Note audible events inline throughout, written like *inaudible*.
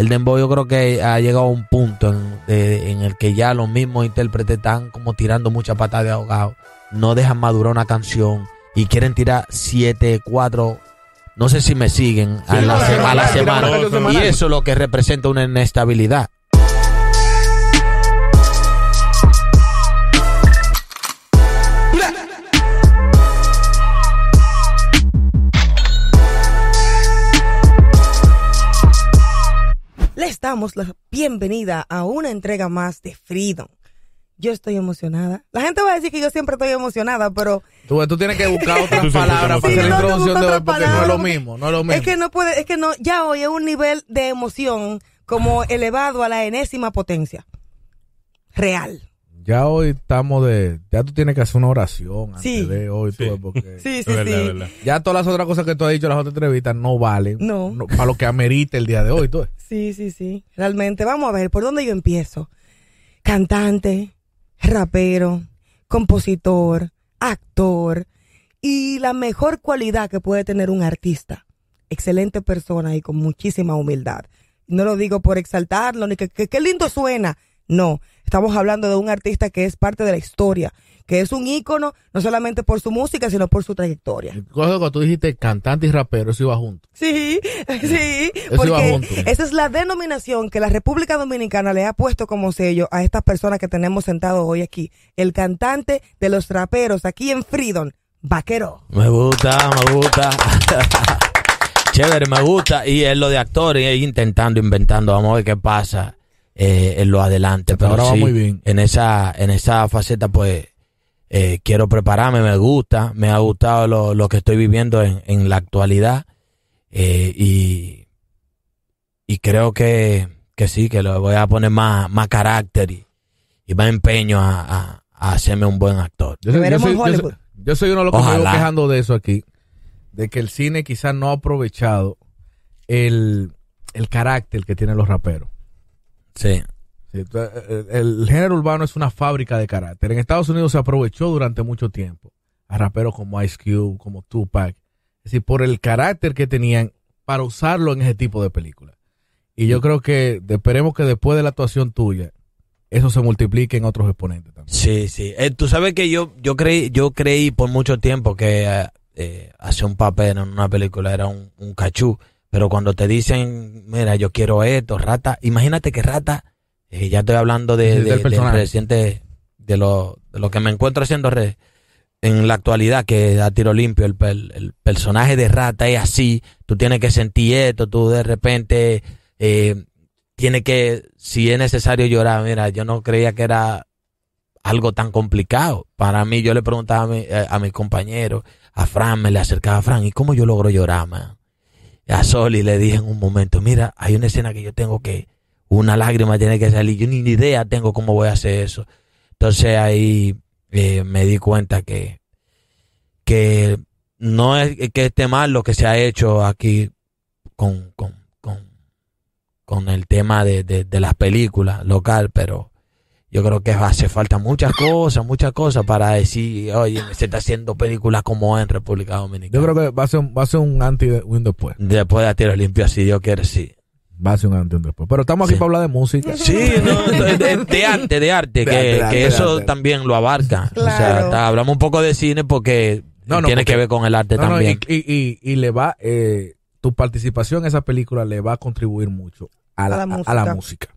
El dembow yo creo que ha llegado a un punto en, de- en el que ya los mismos intérpretes están como tirando mucha patada de ahogado. No dejan madurar una canción y quieren tirar siete, cuatro, no sé si me siguen, a la, claro, se- a la claro, semana. Y eso es lo que representa una inestabilidad. Damos la bienvenida a una entrega más de Freedom. Yo estoy emocionada. La gente va a decir que yo siempre estoy emocionada, pero Tú, tú tienes que buscar *laughs* otras palabras para hacer la no, introducción de hoy porque no es lo mismo, no es lo mismo. es que no puede, es que no, ya hoy es un nivel de emoción como elevado a la enésima potencia. Real. Ya hoy estamos de. Ya tú tienes que hacer una oración antes Sí. de hoy, Sí. porque Sí, *laughs* sí, Es verdad, sí. es verdad. Ya todas las otras cosas que tú has dicho en las otras entrevistas no valen. No. para lo que amerita el día de hoy, tú. *laughs* Sí, sí, sí. Realmente, vamos a ver, ¿por dónde yo empiezo? Cantante, rapero, compositor, actor y la mejor cualidad que puede tener un artista. Excelente persona y con muchísima humildad. No lo digo por exaltarlo, ni que, que, qué lindo suena. No, estamos hablando de un artista que es parte de la historia, que es un ícono no solamente por su música, sino por su trayectoria. Cosa cuando tú dijiste cantante y rapero, eso iba junto. Sí, *laughs* sí, iba porque junto. esa es la denominación que la República Dominicana le ha puesto como sello a estas personas que tenemos sentados hoy aquí. El cantante de los raperos aquí en Freedom, Vaquero. Me gusta, me gusta. *laughs* Chévere, me gusta. Y es lo de actor, y es intentando, inventando. Vamos a ver qué pasa eh, en lo adelante. Pero sí, muy bien. En esa, en esa faceta, pues, eh, quiero prepararme, me gusta. Me ha gustado lo, lo que estoy viviendo en, en la actualidad. eh, y, y creo que, que sí, que le voy a poner más, más carácter y, y más empeño a, a- a hacerme un buen actor. Yo soy, yo soy- en yo soy- Hollywood. yo soy uno de los que me quejando de eso aquí. De que el cine quizás no ha aprovechado el, el carácter que tienen los raperos. Sí. Tú- el, el género urbano es una fábrica de carácter. En Estados Unidos se aprovechó durante mucho tiempo a raperos como Ice Cube, como Tupac. Es decir, por el carácter que tenían para usarlo en ese tipo de películas. Y yo creo que esperemos que después de la actuación tuya, eso se multiplique en otros exponentes también. Sí, sí. Eh, tú sabes que yo, yo creí, yo creí por mucho tiempo que eh, eh, hacer un papel en una película era un, un cachú. Pero cuando te dicen, mira, yo quiero esto, rata, imagínate que rata, eh, ya estoy hablando de, de- personaje. reciente, de lo, de lo que me encuentro haciendo re- en la actualidad, que a tiro limpio, el, per- el personaje de rata es así, tú tienes que sentir esto, tú de repente eh, tienes que, si es necesario llorar, mira, yo no creía que era algo tan complicado. Para mí, yo le preguntaba a, mi- eh, a mis compañeros, a Fran, me le acercaba a Fran, ¿y cómo yo logro llorar, man? Y a Soli le dije en un momento, mira, hay una escena que yo tengo que, una lágrima tiene que salir, yo ni idea tengo cómo voy a hacer eso. Entonces ahí eh, me di cuenta que, que no es que esté mal lo que se ha hecho aquí con, con, con, con el tema de, de, de las películas local, pero yo creo que hace falta muchas cosas, muchas cosas para decir, oye, se está haciendo películas como en República Dominicana. Yo creo que va a ser, un- va a ser un antes y un después. Después de a tiro limpio, si Dios quiere, sí. Va a ser un antes y un después. Pero estamos aquí Sí. para hablar de música. Sí, no, *laughs* de, de- de arte, de arte, De que, arte, de que arte, de eso arte. también lo abarca. O sea, Claro. está- hablamos un poco de cine porque No, no, tiene porque- que ver con el arte No, no, también. y, y, y, y le va, eh, tu participación en esa película le va a contribuir mucho a la, A la a la música. música.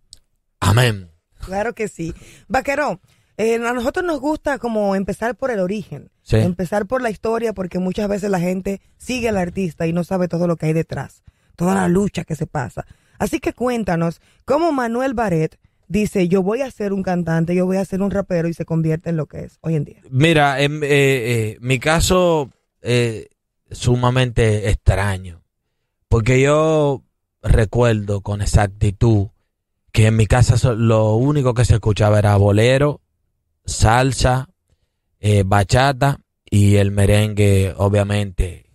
Amén. Claro que sí. Vaquero, eh, a nosotros nos gusta como empezar por el origen, Sí. empezar por la historia, porque muchas veces la gente sigue al artista y no sabe todo lo que hay detrás, toda la lucha que se pasa. Así que cuéntanos cómo Manuel Barret dice, yo voy a ser un cantante, yo voy a ser un rapero y se convierte en lo que es hoy en día. Mira, en eh, eh, mi caso eh, sumamente extraño, porque yo recuerdo con exactitud que en mi casa lo único que se escuchaba era bolero, salsa, eh, bachata y el merengue, obviamente,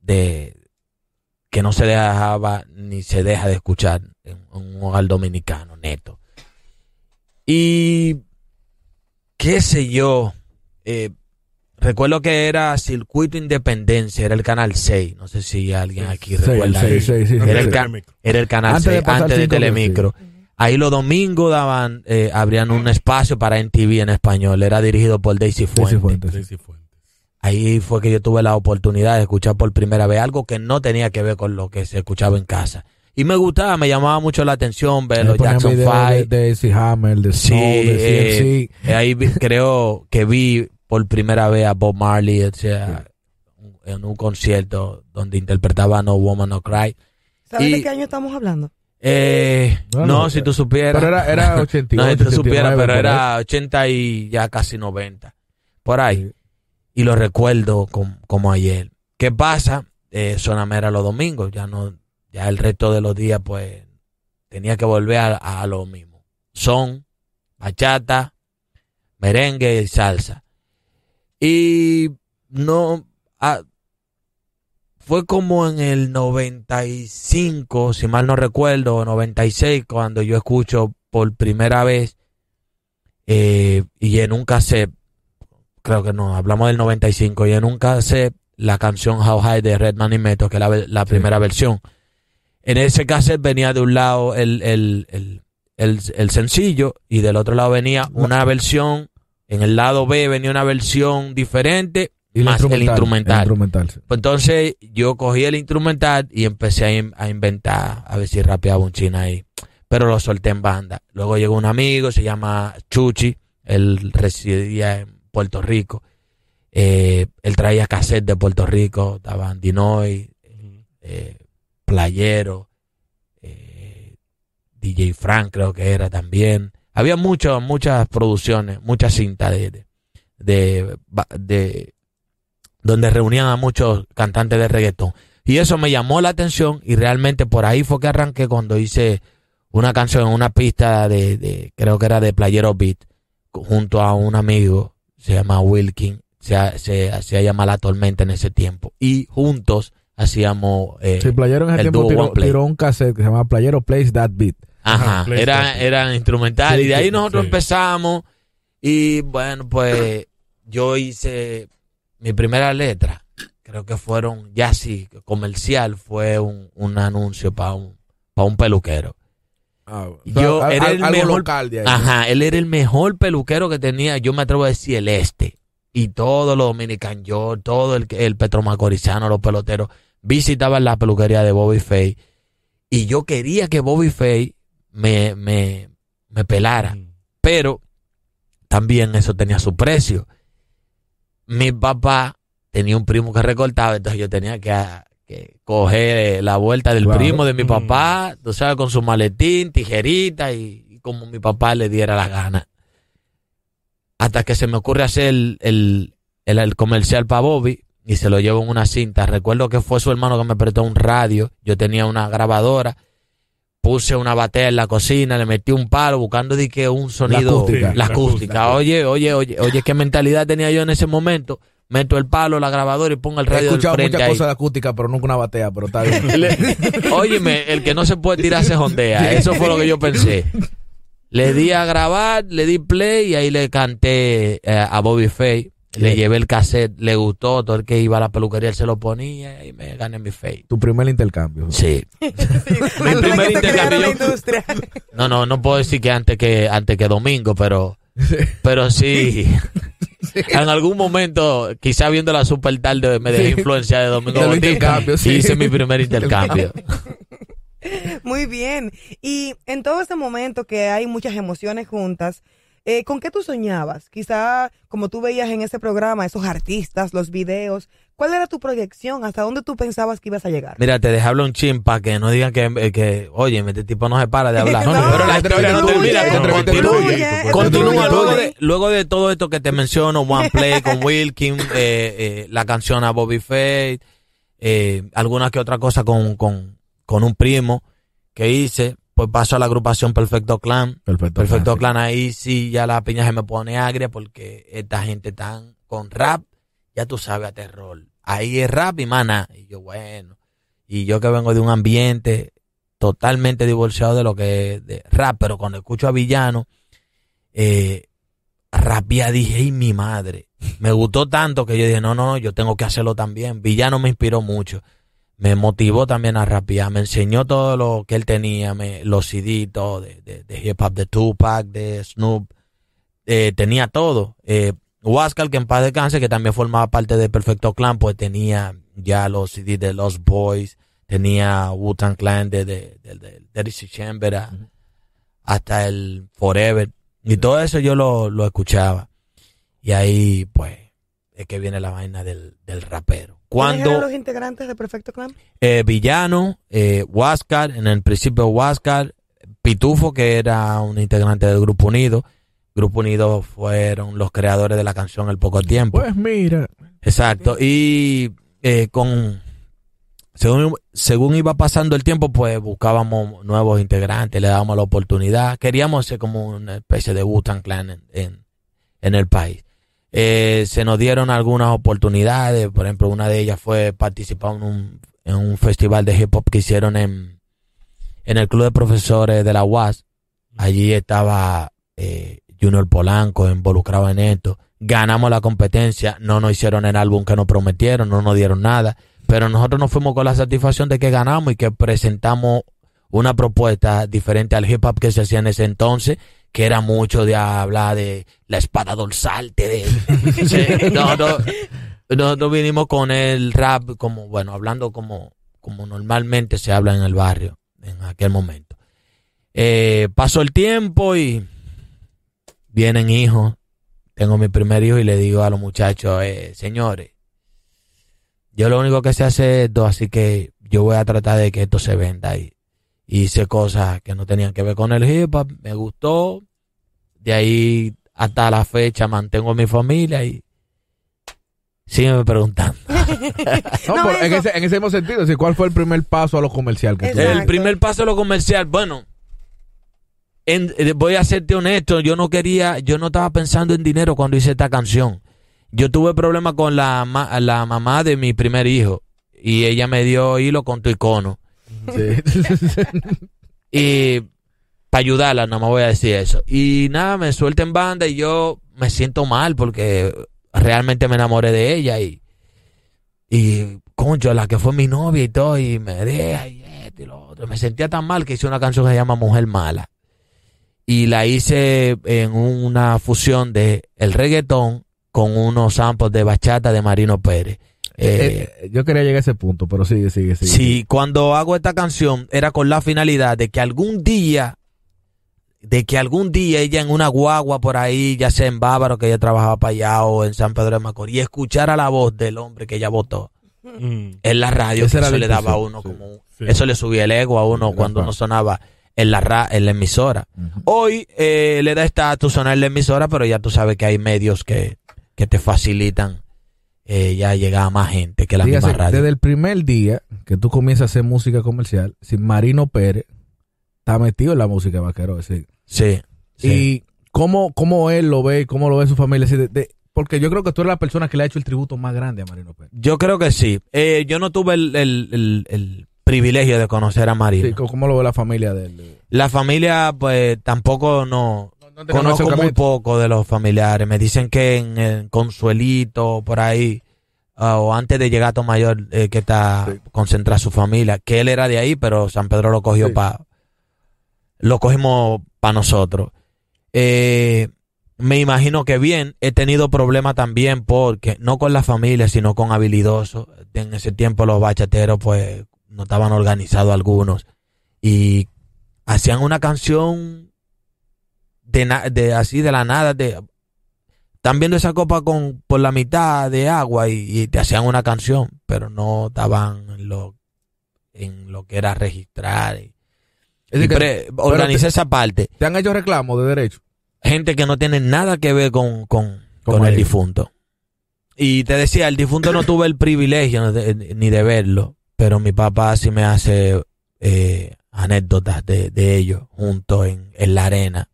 de que no se dejaba ni se deja de escuchar en un hogar dominicano neto. Y qué sé yo, eh, recuerdo que era Circuito Independencia, era el canal 6. No sé si alguien aquí Sí, recuerda. sí, sí, sí, sí. Era, el sí. ca- era el canal Antes de 6, pasar antes de Telemicro. Ahí los domingos daban, eh, abrían un espacio para NTV en español. Era dirigido por Daisy Daisy Fuentes. Sí, sí, Fuentes. Ahí fue que yo tuve la oportunidad de escuchar por primera vez algo que no tenía que ver con lo que se escuchaba en casa. Y me gustaba, me llamaba mucho la atención ver Ahí los Jackson videos de, 5. de AC Hammer, de Sí, Snow, de eh, CMC. ahí vi- creo que vi por primera vez a Bob Marley, o sea, en un concierto donde interpretaba No Woman No Cry. ¿Sabes Y- de qué año estamos hablando? Eh, No, no, no, si tú supieras. Pero era, era 88, *laughs* no, si tú 89, supieras, pero era 80 y ya casi 90. Por ahí. Sí. Y lo recuerdo com- como ayer. ¿Qué pasa? Eh, Sonamera los domingos, ya no, ya el resto de los días, pues, tenía que volver a, a lo mismo. Son, bachata, merengue y salsa. Y no, ah, fue como en el 95, si mal no recuerdo, o 96, cuando yo escucho por primera vez, eh, y en un cassette, creo que no, hablamos del 95, y en un cassette, la canción How High de Redman y Meto, que es la, primera versión. En ese cassette venía de un lado el, el, el, el, el sencillo, y del otro lado venía una versión, en el lado B venía una versión diferente, Y más el instrumental. el instrumental, sí. Pues entonces yo cogí el instrumental y empecé a, in- a inventar, a ver si rapeaba un china ahí. Pero lo solté en banda. Luego llegó un amigo, se llama Chuchi, él residía en Puerto Rico. Eh, él traía cassette de Puerto Rico, estaban Dinoy, eh, Playero, eh, DJ Frank creo que era también. Había mucho, muchas producciones, muchas cintas de, de, de, de- donde reunían a muchos cantantes de reggaetón. Y eso me llamó la atención y realmente por ahí fue que arranqué cuando hice una canción en una pista de, de creo que era de Playero Beat, junto a un amigo, se llama Wilkin, se, se hacía llamar La Tormenta en ese tiempo. Y juntos hacíamos... eh, Sí, Playero en ese el tiempo tiró, un cassette que se llama Playero Plays That Beat. Ajá, era, era instrumental. Sí, y de ahí nosotros sí. empezamos. Y bueno, pues yo hice mi primera letra. Creo que fueron, ya sí, comercial, fue un, un anuncio para un, para un peluquero. Yo al- era el algo mejor- local de ahí. Ajá, él era el mejor peluquero que tenía, yo me atrevo a decir el este. Y todos los dominican, yo, todo el, el petromacorizano, los peloteros, visitaban la peluquería de Bobby Fay. Y yo quería que Bobby Fay me, me, me pelara. Pero también eso tenía su precio. Mi papá tenía un primo que recortaba, entonces yo tenía que, que coger la vuelta del primo de mi Mm. papá, tú sabes, con su maletín, tijerita y, y como mi papá le diera la gana. Hasta que se me ocurre hacer el, el, el- el comercial para Bobby y se lo llevo en una cinta. Recuerdo que fue su hermano que me prestó un radio, yo tenía una grabadora puse una batea en la cocina, le metí un palo buscando de que un sonido, acústica. la La acústica. Oye, oye, oye, oye, qué mentalidad tenía yo en ese momento. Meto el palo, la grabadora y pongo el He radio del escuchado frente muchas ahí. cosas de acústica, pero nunca una batea, pero está bien. *laughs* Óyeme, el que no se puede tirar se jondea. Eso fue lo que yo pensé. Le di a grabar, le di play y ahí le canté eh, a Bobby Fay. Le llevé el cassette, le gustó, todo el que iba a la peluquería él se lo ponía y me gané mi Fay. tu primer intercambio. Sí. *laughs* Mi primer intercambio, la yo- industria. No, no, no puedo decir que antes que antes que domingo, pero pero sí. En algún momento, quizá viendo la super tarde, me dejé Sí. influencia de Domingo Bautista intercambio, sí. y hice mi primer intercambio. *laughs* Muy bien. Y en todo este momento que hay muchas emociones juntas, eh, ¿con qué tú soñabas? Quizá como tú veías en ese programa, esos artistas, los videos, ¿cuál era tu proyección? ¿Hasta dónde tú pensabas que ibas a llegar? Mira, te dejé hablar un chin para que no digan que, eh, que, oye, este tipo no se para de *laughs* hablar. No, pero la historia no termina. continúa. luego de, luego de todo esto que te menciono, One Play con *laughs* Wilkin, eh, eh, la canción a Bobby Fate, eh, alguna que otra cosa con, con, con un primo que hice, pues paso a la agrupación Perfecto Clan. Perfecto. Perfecto Clan, ahí sí ya la piña se me pone agria porque esta gente tan con rap, ya tú sabes, a terror. Ahí es rap y mana. Y yo, bueno. Y yo que vengo de un ambiente totalmente divorciado de lo que es de rap, pero cuando escucho a Villano, eh, rapía dije, ¡ay, mi madre! Me gustó tanto que yo dije, no, no, no, yo tengo que hacerlo también. Villano me inspiró mucho. Me motivó también a rapear. Me enseñó todo lo que él tenía, me, los CD, todo, de, de, de hip hop, de Tupac, de Snoop. Eh, tenía todo. Eh, Huáscar, que en paz descanse, que también formaba parte de Perfecto Clan, pues tenía ya los CD de Los Boys, tenía Wu-Tang Clan de, de, de, de Chamber hasta el Forever. Y todo eso yo lo, lo escuchaba. Y ahí, pues, es que viene la vaina del, del rapero. ¿Quiénes eran Cuando los integrantes de Perfecto Clan? eh, Villano, eh, Huáscar, en el principio Huáscar, Pitufo, que era un integrante del Grupo Unido. Grupo Unido fueron los creadores de la canción El Poco Tiempo. Pues mira, Exacto. Y eh, con según, según iba pasando el tiempo, pues buscábamos nuevos integrantes, le dábamos la oportunidad. Queríamos ser como una especie de Wu-Tang Clan en, en, en el país. Eh, se nos dieron algunas oportunidades, por ejemplo, una de ellas fue participar en un, festival de hip hop que hicieron en, en el Club de Profesores de la UAS. Allí estaba eh, Junior Polanco involucrado en esto. Ganamos la competencia, no nos hicieron el álbum que nos prometieron, no nos dieron nada, pero nosotros nos fuimos con la satisfacción de que ganamos y que presentamos una propuesta diferente al hip hop que se hacía en ese entonces, que era mucho de hablar de la espada dorsal, de, *laughs* Sí, no, no, no, no vinimos con el rap como, bueno, hablando como, como normalmente se habla en el barrio en aquel momento. Eh, pasó el tiempo y vienen hijos. Tengo mi primer hijo y le digo a los muchachos, eh, señores, yo lo único que sé hacer es esto, así que yo voy a tratar de que esto se venda. Y hice cosas que no tenían que ver con el hip hop, me gustó. De ahí hasta la fecha mantengo mi familia y sígueme preguntando. *laughs* no, No, por- en, ese, en ese mismo sentido, ¿cuál fue el primer paso a lo comercial que tú. El primer paso a lo comercial, bueno, en- eh, voy a serte honesto, yo no quería, yo no estaba pensando en dinero cuando hice esta canción. Yo tuve problemas con la, ma- la mamá de mi primer hijo y ella me dio hilo con tu icono. *laughs* Y para ayudarla, no me voy a decir eso. Y nada, me suelta en banda y yo me siento mal porque realmente me enamoré de ella y, y concho, la que fue mi novia y todo, y me deja y esto y lo otro. Me sentía tan mal que hice una canción que se llama Mujer Mala. Y la hice en una fusión de el reggaetón con unos samples de bachata de Marino Pérez. Eh, Eh, yo quería llegar a ese punto, pero sigue, sigue, sigue. Sí, cuando hago esta canción era con la finalidad de que algún día, de que algún día ella en una guagua por ahí, ya sea en Bávaro, que ella trabajaba para allá, o en San Pedro de Macorís, escuchara la voz del hombre que ella votó Mm. en la radio, que era eso le daba a uno sí, como, sí. eso le subía el ego a uno Sí, cuando no sonaba en la, ra- en la emisora. Hoy eh, le da estatus sonar en la emisora, pero ya tú sabes que hay medios que, que te facilitan eh, ya llegar a más gente que la Dígase, misma radio. desde el primer día que tú comienzas a hacer música comercial, si Marino Pérez está metido en la música de vaquero, es decir, Sí. sí. y cómo, cómo él lo ve, cómo lo ve su familia, es decir, de- de- porque yo creo que tú eres la persona que le ha hecho el tributo más grande a Marino Pérez. Yo creo que sí. Eh, yo no tuve el, el- el- el privilegio de conocer a Marino. Sí, ¿Cómo lo ve la familia de él? La familia, pues, tampoco no... No Conozco muy poco de los familiares. Me dicen que en, en Consuelito, por ahí, ah, o antes de llegar a Tomayor, eh, que está Sí. concentrada su familia, que él era de ahí, pero San Pedro lo cogió Sí. para... Lo cogimos para nosotros. Eh, me imagino que bien, he tenido problemas también porque, no con la familia, sino con habilidosos. En ese tiempo los bachateros, pues, no estaban organizados algunos. Y hacían una canción de, de así de la nada, de están viendo esa copa con por la mitad de agua y, y te hacían una canción, pero no estaban en lo, en lo que era registrar. Y, Es que esa parte. te han hecho reclamos de derecho. Gente que no tiene nada que ver con, con, Con el difunto. Y te decía, el difunto no tuve el privilegio de- ni de verlo, pero mi papá sí me hace eh, anécdotas de, de ellos juntos en, en la arena,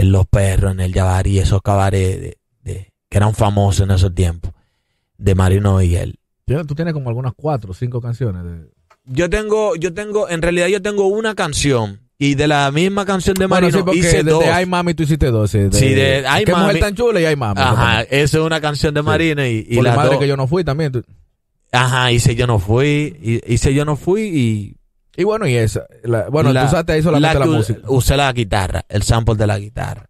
en los perros, en el Yabarí, esos cabarets de, de- que eran famosos en esos tiempos, de Marino y él. Tú tienes como algunas cuatro o cinco canciones. De... Yo tengo, yo tengo, en realidad yo tengo una canción Y de la misma canción de Bueno, Marino sí, porque hice de, dos. de Ay Mami tú hiciste dos. Sí, de, Sí, de Ay Qué Mami. mujer tan chula y Ay Mami. Ajá, eso es una canción de Marino y, y Por la madre dos- que yo no fui también. tú- Ajá, hice Yo No Fui, y- hice Yo No Fui y... Y bueno, y esa. la- bueno, la- tú usaste ahí solamente la, música. Usé la guitarra, el sample de la guitarra.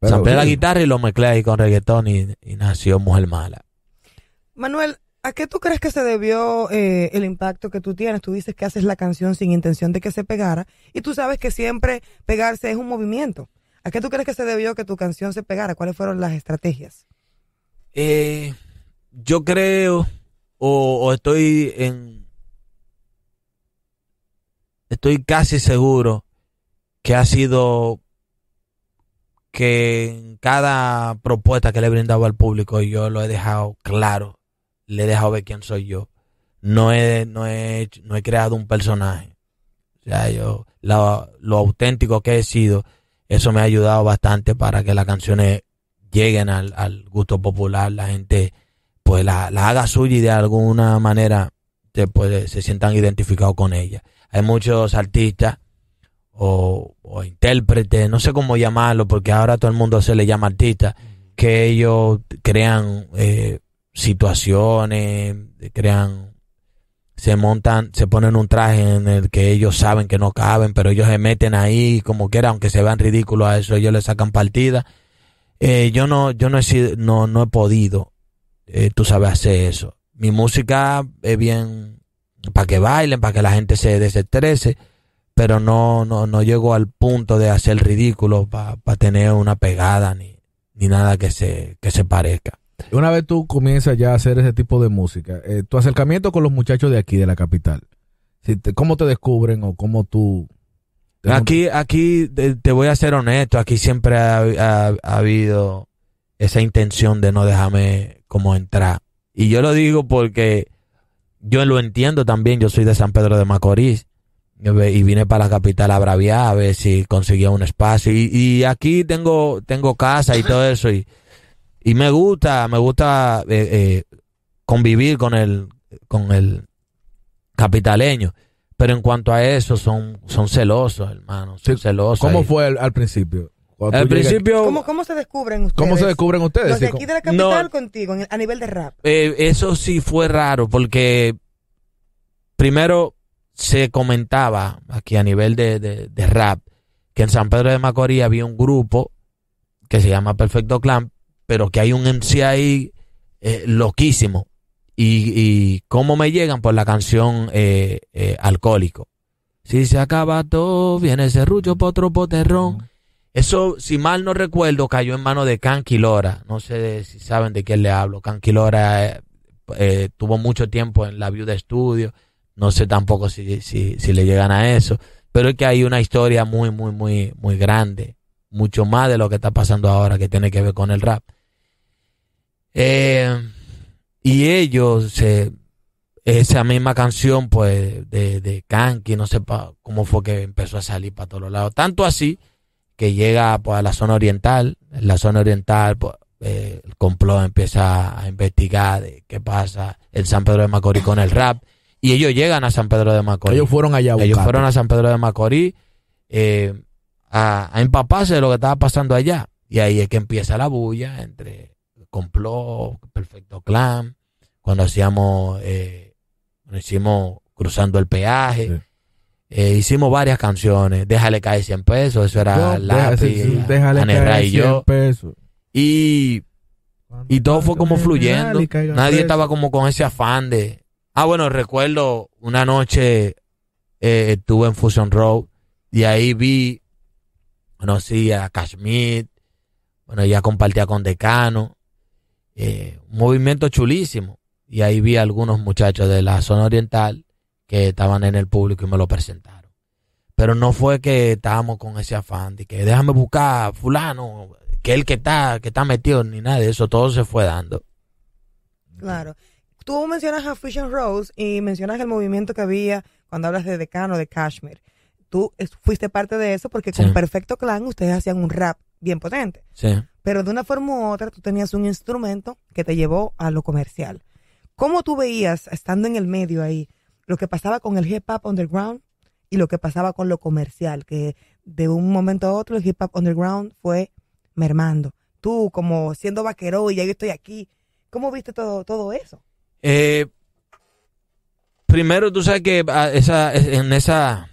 Pero, Samplé la guitarra y lo mezclé ahí con reggaetón y, y nació Mujer Mala. Manuel, ¿a qué tú crees que se debió eh, el impacto que tú tienes? Tú dices que haces la canción sin intención de que se pegara y tú sabes que siempre pegarse es un movimiento. ¿A qué tú crees que se debió que tu canción se pegara? ¿Cuáles fueron las estrategias? Eh, yo creo, o, o estoy en. Estoy casi seguro que ha sido que en cada propuesta que le he brindado al público yo lo he dejado claro, le he dejado ver quién soy yo. No he, no he, no he creado un personaje. O sea, yo, lo, auténtico que he sido, eso me ha ayudado bastante para que las canciones lleguen al, gusto popular, la gente pues la, la haga suya y de alguna manera se, se sientan identificados con ella. Hay muchos artistas o, o intérpretes, no sé cómo llamarlo, porque ahora todo el mundo se le llama artista, que ellos crean eh, situaciones, crean, se montan, se ponen un traje en el que ellos saben que no caben, pero ellos se meten ahí como quiera, aunque se vean ridículos a eso, ellos le sacan partida. Eh, yo no, yo no he sido, no, no he podido, eh, tú sabes hacer eso. Mi música es bien para que bailen, para que la gente se desestrese, pero no, no, no llego al punto de hacer ridículo para tener una pegada ni, ni nada que se, que se parezca. Una vez tú comienzas ya a hacer ese tipo de música, eh, tu acercamiento con los muchachos de aquí, de la capital, si te- ¿cómo te descubren o cómo tú... Aquí, aquí te, te voy a ser honesto, aquí siempre ha, ha- ha habido esa intención de no dejarme como entrar. Y yo lo digo porque yo lo entiendo también, yo soy de San Pedro de Macorís y vine para la capital a braviar a ver si conseguía un espacio. Y, y aquí tengo, tengo casa y todo eso y, y me gusta, me gusta eh, eh, convivir con el, con el capitaleño. Pero en cuanto a eso, son, son celosos, hermano. Son Sí, celosos. ¿Cómo ahí. fue al, al principio? Cuando Al principio, ¿Cómo, cómo se descubren ustedes? ¿Cómo se descubren ustedes? Los de aquí ¿cómo- de la capital No. contigo, en- a nivel de rap. eh, eso sí fue raro porque primero se comentaba aquí a nivel de, de- de rap que en San Pedro de Macorís había un grupo que se llama Perfecto Clan, pero que hay un MC ahí eh, loquísimo. Y, y cómo me llegan por la canción eh, eh, Alcohólico. Si se acaba todo, viene serrucho, potro, poterrón. Eso, si mal no recuerdo, cayó en manos de Canquilora. No sé si saben de quién le hablo. Canquilora eh, eh, tuvo mucho tiempo en la View de Estudio. No sé tampoco si, si, si le llegan a eso. Pero es que hay una historia muy, muy, muy, muy grande. Mucho más de lo que está pasando ahora que tiene que ver con el rap. Eh, y ellos, esa misma canción, pues, de, de Kanki, no sé cómo fue que empezó a salir para todos lados. Tanto así que llega pues, a la zona oriental. En la zona oriental, pues, eh, el complot empieza a investigar de qué pasa en San Pedro de Macorís con el rap. Y ellos llegan a San Pedro de Macorís. Ellos fueron allá a Ellos fueron a San Pedro de Macorís eh, a, a empaparse de lo que estaba pasando allá. Y ahí es que empieza la bulla entre complot, perfecto clan, cuando hacíamos, eh, cuando hicimos cruzando el peaje. Sí. Eh, hicimos varias canciones. Déjale caer 100 pesos. Eso era sí, déjale caer y 100 yo. pesos. Y, y todo fue como fluyendo. Nadie estaba como con ese afán de... Ah, bueno, recuerdo una noche eh, estuve en Fusion Road y ahí vi, conocí a Kashmir, bueno, ya compartía con Decano, eh, un movimiento chulísimo. Y ahí vi a algunos muchachos de la zona oriental que estaban en el público y me lo presentaron. Pero no fue que estábamos con ese afán de que déjame buscar a fulano, que él que está, que está metido, ni nada de eso, todo se fue dando. Claro. Tú mencionas a Fusion Rose y mencionas el movimiento que había cuando hablas de Decano, de Kashmir. Tú fuiste parte de eso porque con Sí. Perfecto Clan ustedes hacían un rap bien potente. Sí. Pero de una forma u otra tú tenías un instrumento que te llevó a lo comercial. ¿Cómo tú veías, estando en el medio ahí, lo que pasaba con el hip hop underground y lo que pasaba con lo comercial, que de un momento a otro el hip hop underground fue mermando. Tú, como siendo vaquero y ya yo estoy aquí, ¿cómo viste todo, todo eso? Eh, primero, tú sabes que ah, esa, en, esa,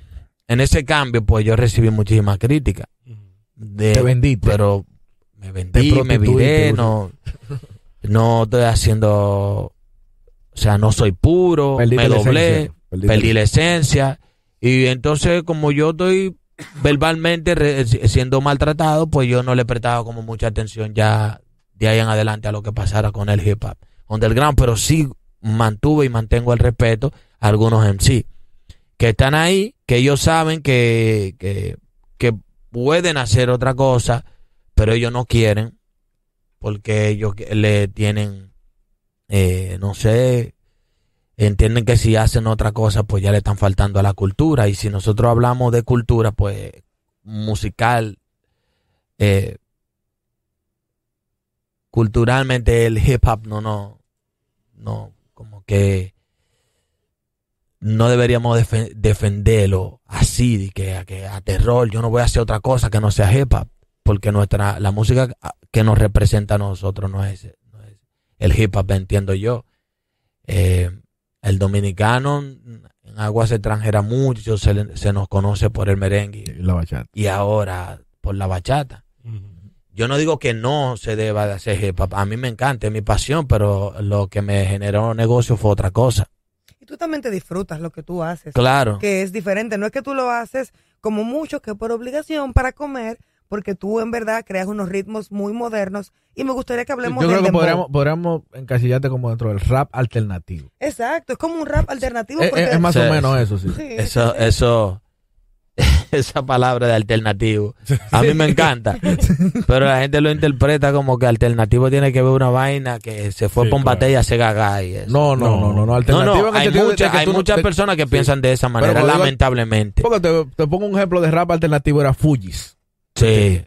en ese cambio, pues yo recibí muchísimas críticas. De, Te vendiste. Pero me vendí, me viré, no, no estoy haciendo, sea, no soy puro, me doblé, perdí la- esencia. Y entonces, como yo estoy verbalmente re- siendo maltratado, pues yo no le prestaba como mucha atención ya de ahí en adelante a lo que pasara con el hip hop underground, pero sí mantuve y mantengo el respeto a algunos MC que están ahí, que ellos saben que, que, que pueden hacer otra cosa, pero ellos no quieren porque ellos le tienen, eh, no sé, entienden que si hacen otra cosa, pues ya le están faltando a la cultura. Y si nosotros hablamos de cultura, pues musical, eh, culturalmente el hip hop no, no, no, como que no deberíamos defe- defenderlo así, de que, a- que a terror, yo no voy a hacer otra cosa que no sea hip hop, porque nuestra, la música que nos representa a nosotros no es el hip hop, entiendo yo. Eh, el dominicano en aguas extranjeras mucho se, le- se nos conoce por el merengue Y la bachata. y ahora por la bachata. Yo no digo que no se deba de hacer hip hop. A mí me encanta, es mi pasión, pero lo que me generó negocio fue otra cosa. Y tú también te disfrutas lo que tú haces, Claro. que es diferente. No es que tú lo haces como muchos que por obligación para comer, porque tú en verdad creas unos ritmos muy modernos. Y me gustaría que Yo hablemos creo del que dembow. podríamos, podríamos encasillarte como dentro del rap alternativo. Exacto, es como un rap alternativo. Es, porque- es- es más Sí, o menos eso, sí. Sí, Eso, sí. eso, *laughs* esa palabra de alternativo, a mí me encanta. Pero la gente lo interpreta como que alternativo tiene que ver una vaina que se fue Sí, por un claro. bate y hace gaga y eso. No, no, no, no, no. No, Alternativo no, el hay, de mucha- que hay no- muchas te- personas que sí. piensan de esa manera, digo- lamentablemente. Porque te, te pongo un ejemplo de rap alternativo, era Fujis. Sí,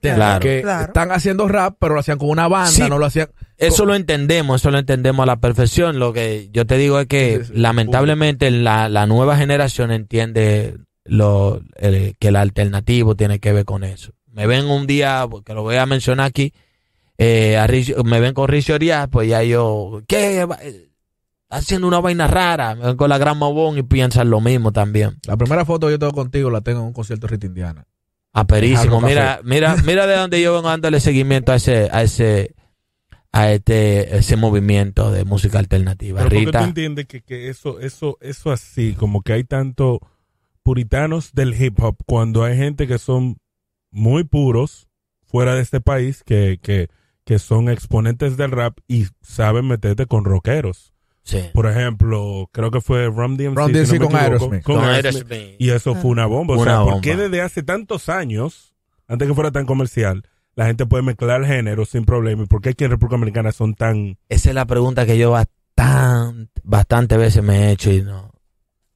claro. Que Claro. están haciendo rap, pero lo hacían con una banda, Sí. no lo hacían. Eso lo entendemos, eso lo entendemos a la perfección. Lo que yo te digo es que Sí, sí, sí. lamentablemente la, la nueva generación entiende lo, el- que el alternativo tiene que ver con eso. Me ven un día, que lo voy a mencionar aquí, eh, a me ven con Richie Orias, pues ya yo, ¿qué? Eh, Haciendo una vaina rara, me ven con la gran Mobón y piensan lo mismo también. La primera foto que yo tengo contigo la tengo en un concierto de Rita Indiana. Aperísimo. Mira, mira, *laughs* mira de dónde yo vengo dándole seguimiento a ese, a ese, a este, ese movimiento de música alternativa. Pero porque tú Rita. entiendes que, que eso, eso, eso así, como que hay tanto puritanos del hip hop cuando hay gente que son muy puros fuera de este país que, que, que son exponentes del rap y saben meterte con rockeros. Sí. Por ejemplo, creo que fue Rum DMC, Rum si no DMC me con equivoco, Aerosmith. con Con Aerosmith. Aerosmith. Y eso fue una bomba. O Una sea, ¿por qué bomba. desde hace tantos años, antes que fuera tan comercial, la gente puede mezclar géneros sin problema? ¿Y por qué aquí en República Dominicana son tan... Esa es la pregunta que yo bastante, bastante veces me he hecho y no,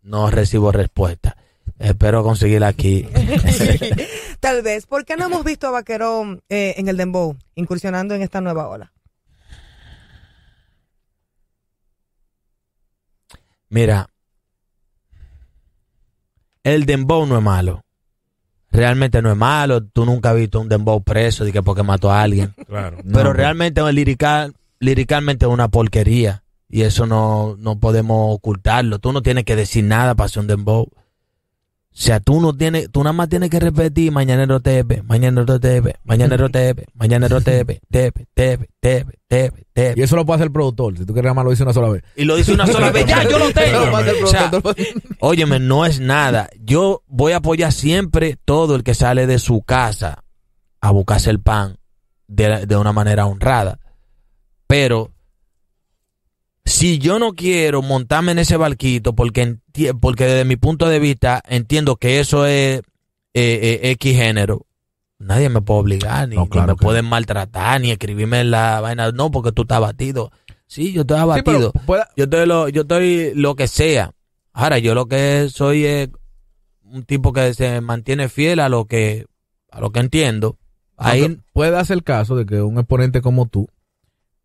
no recibo respuesta. Espero conseguirla aquí. *laughs* *laughs* Tal vez. ¿Por qué no hemos visto a Vaquerón eh, en el Dembow incursionando en esta nueva ola? Mira, el dembow no es malo. Realmente no es malo. Tú nunca has visto un dembow preso de que porque mató a alguien. *laughs* Claro. Pero no. realmente es lirical, liricalmente es una porquería. Y eso no, no podemos ocultarlo. Tú no tienes que decir nada para hacer un dembow. O sea, tú no tienes, tú nada más tienes que repetir mañanero tepe, mañanero tepe, mañanero tepe, mañanero tepe, tepe, tepe, tepe, tepe, Y tepe. eso lo puede hacer el productor. Si tú quieres, nada más lo dice una sola vez. Y lo dice una sola vez, ya, yo lo tengo. *laughs* O sea. Óyeme, no es nada. Yo voy a apoyar siempre todo el que sale de su casa a buscarse el pan de, de una manera honrada. Pero si yo no quiero montarme en ese barquito porque, porque desde mi punto de vista entiendo que eso es eh, eh, X género, nadie me puede obligar, ni, No, ni claro me que pueden maltratar, ni escribirme en la vaina. No, porque tú estás abatido. Sí, yo estoy abatido. Yo estoy lo, yo estoy lo que sea. Ahora, yo lo que soy es un tipo que se mantiene fiel a lo que, a lo que entiendo. Ahí, puede darse el caso de que un exponente como tú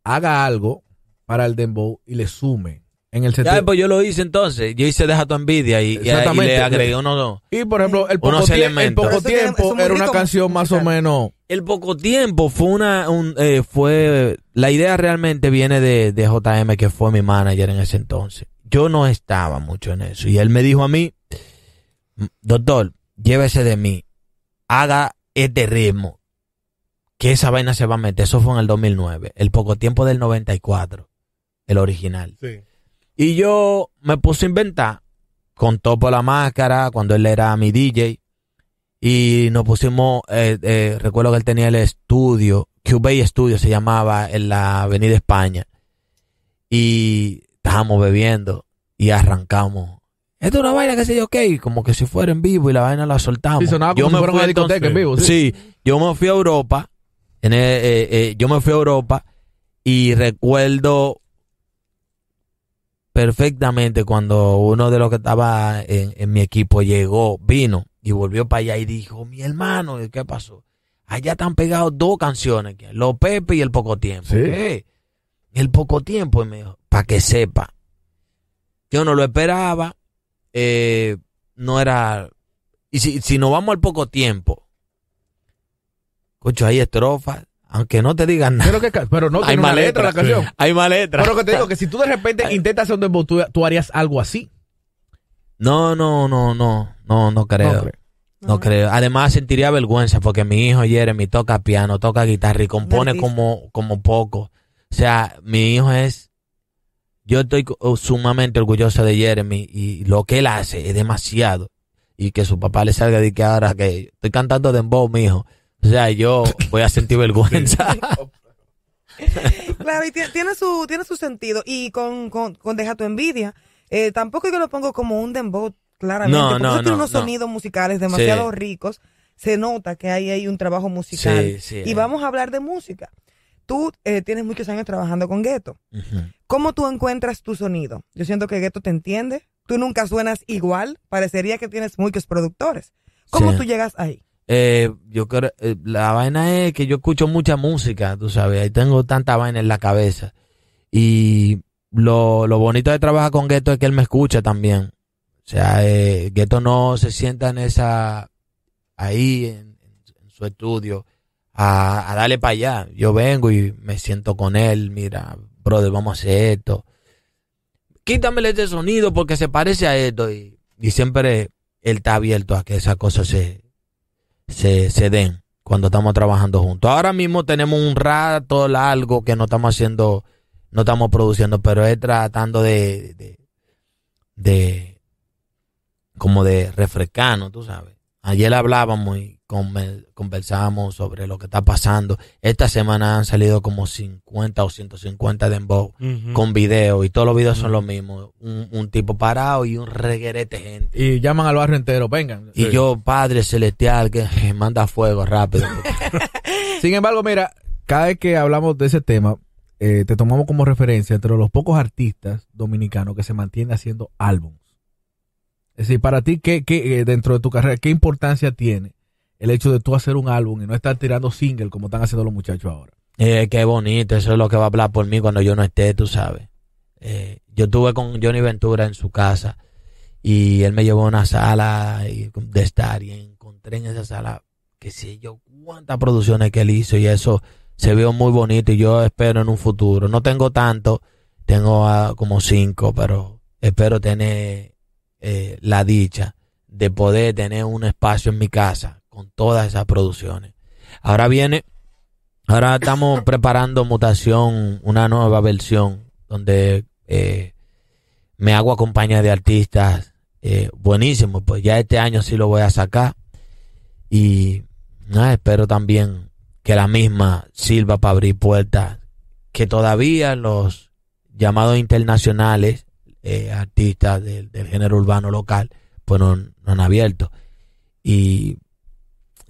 haga algo para el dembow y le sume En el Ya, sentido. pues yo lo hice entonces. Yo hice Deja tu envidia y, y- y Exactamente. le agregué uno dos. y por ejemplo, el poco, el tiempo era una canción más o menos. El poco tiempo fue una, un, eh, fue, la idea realmente viene de, de JM que fue mi manager en ese entonces. Yo no estaba mucho en eso y él me dijo a mí, doctor, llévese de mí, haga este ritmo, que esa vaina se va a meter. Eso fue en el 2009, el poco tiempo del 94, el original. Sí. Y yo me puse a inventar con Topo la Máscara, cuando él era mi DJ. Y nos pusimos, eh, eh, recuerdo que él tenía el estudio, Cubase Studio se llamaba, en la Avenida España. Y estábamos bebiendo y arrancamos. Esto es una vaina que sé yo, ok, como que si fuera en vivo y la vaina la soltamos. Sí, sonaba yo fuera fui discoteca en vivo, sí. Sí, yo me fui a Europa, en el- eh, yo me fui a Europa y recuerdo perfectamente cuando uno de los que estaba en, en mi equipo llegó, vino y volvió para allá y dijo, mi hermano, ¿qué pasó? Allá están pegados dos canciones, Los Pepe y El Poco Tiempo. Sí. ¿Qué? El Poco Tiempo, para que sepa. Yo no lo esperaba, eh, no era... Y si, si nos vamos al Poco Tiempo, escucho, hay estrofas, aunque no te digan nada. Pero, que, ca- pero no hay tiene más una letra la letras. canción. Hay más letras. Pero que te digo que si tú de repente intentas hacer un dembow, tú, tú harías algo así. No, no, no, no, no, no creo. No No, creo. creo. Además sentiría vergüenza porque mi hijo Jeremy toca piano, toca guitarra y compone como, como poco. O sea, mi hijo es, yo estoy co- sumamente orgulloso de Jeremy y lo que él hace es demasiado. Y que su papá le salga de que ahora que estoy cantando dembow, mi hijo. O sea, yo voy a sentir vergüenza. *laughs* Claro, y tiene, tiene su, tiene su sentido. Y con, con, con Deja tu envidia, eh, tampoco que lo pongo como un dembow, claramente. No, porque no, eso tiene no, unos no. sonidos musicales demasiado Sí. ricos. Se nota que hay ahí un trabajo musical. Sí, sí, y eh. vamos a hablar de música. Tú eh, tienes muchos años trabajando con Gueto. ¿Cómo tú encuentras tu sonido? Yo siento que Gueto te entiende. Tú nunca suenas igual. Parecería que tienes muchos productores. ¿Cómo Sí. tú llegas ahí? Eh, yo creo, eh, la vaina es que yo escucho mucha música, tú sabes, y tengo tanta vaina en la cabeza. Y lo, lo bonito de trabajar con Gueto es que él me escucha también. O sea, eh, Gueto no se sienta en esa, ahí en, su estudio a, a darle para allá. Yo vengo y me siento con él, mira, brother, vamos a hacer esto. Quítamele este sonido porque se parece a esto. Y, y siempre él está abierto a que esas cosas se, se, se den cuando estamos trabajando juntos. Ahora mismo tenemos un rato largo que no estamos haciendo, no estamos produciendo, pero es tratando de, de, de como de refrescarnos, tú sabes. Ayer hablábamos y conversábamos sobre lo que está pasando. Esta semana han salido como 50 o 150 dembow Ujú. con video y todos los videos son los mismos. Un, un tipo parado y un reguerete gente. Y llaman al barrio entero, vengan. Y Sí. yo, Padre Celestial, que *laughs* manda fuego rápido. *laughs* Sin embargo, mira, cada vez que hablamos de ese tema, eh, te tomamos como referencia entre los pocos artistas dominicanos que se mantienen haciendo álbums. Es decir, para ti, ¿qué, qué, eh, dentro de tu carrera, qué importancia tiene el hecho de tú hacer un álbum y no estar tirando single como están haciendo los muchachos ahora? Eh, qué bonito, eso es lo que va a hablar por mí cuando yo no esté, tú sabes. Eh, yo estuve con Johnny Ventura en su casa y él me llevó a una sala de estar y encontré en esa sala, qué sé yo, cuántas producciones que él hizo y eso se vio muy bonito y yo espero en un futuro. No tengo tanto, tengo como cinco, pero espero tener eh, la dicha de poder tener un espacio en mi casa con todas esas producciones. Ahora viene Ahora estamos *coughs* preparando Mutación, una nueva versión, donde eh, me hago acompañar de artistas eh, buenísimos. Pues ya este año sí lo voy a sacar. Y espero también que la misma sirva para abrir puertas. Que todavía los llamados internacionales, eh, artistas del, del género urbano local, pues no, no han abierto. Y,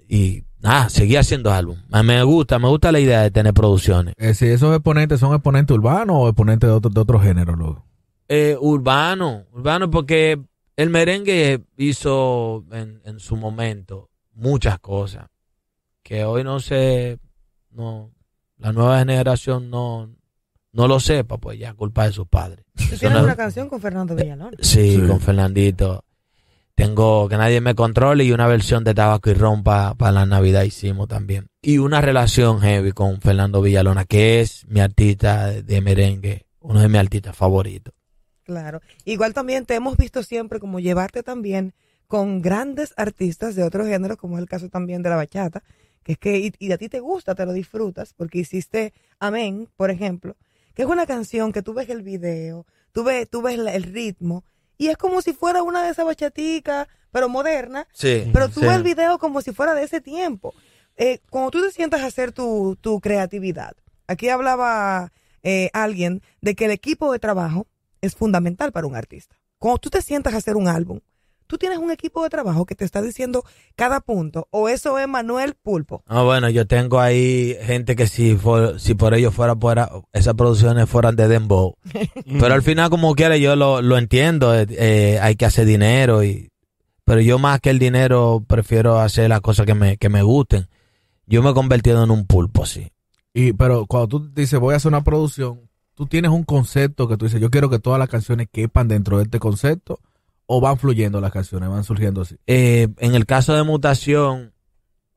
y nada, seguir haciendo álbum. A mí Me gusta, me gusta la idea de tener producciones. Eh, si esos exponentes son exponentes urbanos o exponentes de otro, de otro género. loco? Eh, urbano, urbano porque el merengue hizo en, en su momento muchas cosas que hoy no sé, no, la nueva generación no, no lo sepa, pues ya culpa de sus padres. Tú tienes una canción con Fernando Villalón. Sí, Sí. con Fernandito. Tengo que nadie me controle y una versión de Tabaco y Ron para la Navidad hicimos también. Y una relación heavy con Fernando Villalona, que es mi artista de, de merengue, uno de mis artistas favoritos. Claro. Igual también te hemos visto siempre como llevarte también con grandes artistas de otros géneros, como es el caso también de la bachata, que es que y, y a ti te gusta, te lo disfrutas, porque hiciste Amén, por ejemplo, que es una canción que tú ves el video, tú ves, tú ves el ritmo, y es como si fuera una de esas bachaticas, pero moderna, Sí. pero tú ves el video como si fuera de ese tiempo. Eh, cuando tú te sientas a hacer tu, tu creatividad, aquí hablaba eh, alguien de que el equipo de trabajo es fundamental para un artista. Cuando tú te sientas a hacer un álbum, tú tienes un equipo de trabajo que te está diciendo cada punto, o eso es Manuel Pulpo. Ah, bueno, yo tengo ahí gente que si, por ellos fuera, fuera esas producciones fueran de Dembow. *laughs* Pero al final, como quiera, yo lo, lo entiendo. eh, eh, hay que hacer dinero. y Pero yo más que el dinero, prefiero hacer las cosas que me, que me gusten. Yo me he convertido en un pulpo, sí. Y, pero cuando tú dices voy a hacer una producción, tú tienes un concepto que tú dices, yo quiero que todas las canciones quepan dentro de este concepto, o van fluyendo las canciones, van surgiendo así. Eh, en el caso de Mutación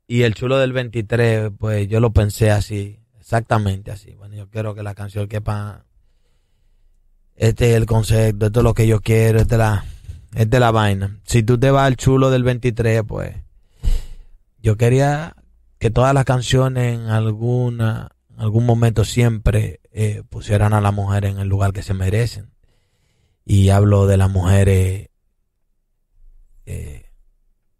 y El Chulo del 23, pues yo lo pensé así, exactamente así. Bueno, yo quiero que la canción quepa. Este es el concepto, esto es lo que yo quiero, esta es la, esta es la vaina. Si tú te vas al Chulo del 23, pues yo quería que todas las canciones en alguna algún momento siempre eh, pusieran a la mujer en el lugar que se merecen. Y hablo de las mujeres eh,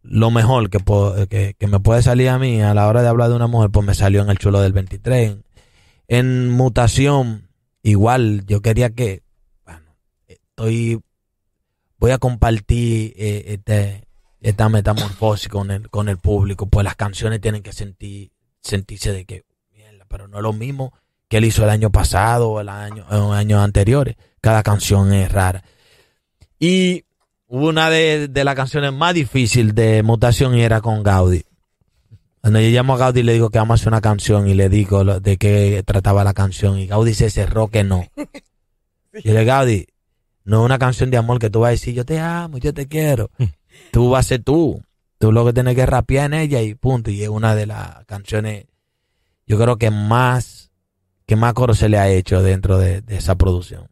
lo mejor que, puedo- que, que me puede salir a mí a la hora de hablar de una mujer, pues me salió en el chulo del 23. En, mutación, igual, yo quería que, bueno, estoy, voy a compartir eh, este, esta metamorfosis con el, con el público, pues las canciones tienen que sentir, sentirse de que, mierda, pero no es lo mismo que él hizo el año pasado o el año, o años anteriores. Cada canción es rara. Y hubo una de, de las canciones más difíciles de mutación y era con Gaudí. Cuando yo llamo a Gaudí y le digo que vamos a hacer una canción y le digo lo- de qué trataba la canción y Gaudí se cerró que no. Y *laughs* yo le digo, Gaudí, no es una canción de amor que tú vas a decir yo te amo, yo te quiero. *laughs* Tú vas a ser tú. Tú lo que tienes que rapear en ella y punto. Y es una de las canciones, yo creo que más, que más coro se le ha hecho dentro de, de esa producción.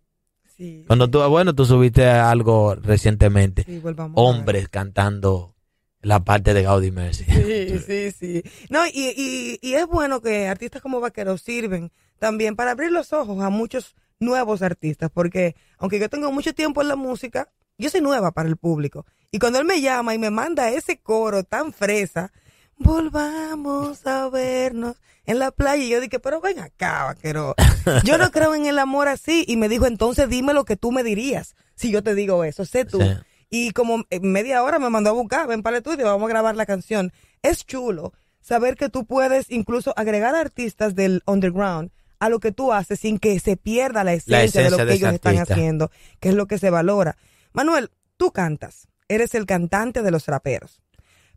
Sí, Cuando tú, bueno, tú subiste algo recientemente, sí, hombres cantando la parte de Gaudí Mercy. Sí, sí, sí. No, y, y, y es bueno que artistas como Vaqueros sirven también para abrir los ojos a muchos nuevos artistas, porque aunque yo tengo mucho tiempo en la música, yo soy nueva para el público. Y cuando él me llama y me manda ese coro tan fresa, volvamos a vernos en la playa. Y yo dije, pero ven acá, vaquero. Yo no creo en el amor así. Y me dijo, entonces dime lo que tú me dirías si yo te digo eso. Sé tú. Sí. Y como en media hora me mandó a buscar, ven para el estudio, vamos a grabar la canción. Es chulo saber que tú puedes incluso agregar artistas del underground a lo que tú haces sin que se pierda la esencia, de lo que de ellos están haciendo, que es lo que se valora. Manuel, tú cantas, eres el cantante de los raperos.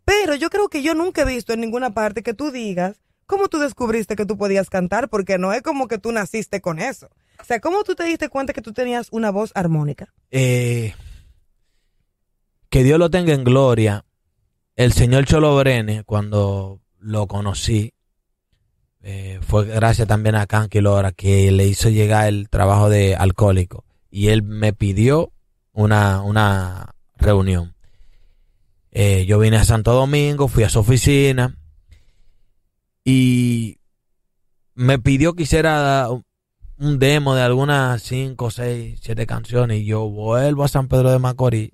Pero yo creo que yo nunca he visto en ninguna parte que tú digas cómo tú descubriste que tú podías cantar, porque no es como que tú naciste con eso. O sea, ¿cómo tú te diste cuenta que tú tenías una voz armónica? Eh, que Dios lo tenga en gloria. El señor Cholo Brene, cuando lo conocí, eh, fue gracias también a Kanki Lora que le hizo llegar el trabajo de alcohólico. Y él me pidió una, una reunión. Eh, yo vine a Santo Domingo, fui a su oficina y me pidió que hiciera un- demo de algunas 5, 6, 7 canciones y yo vuelvo a San Pedro de Macorís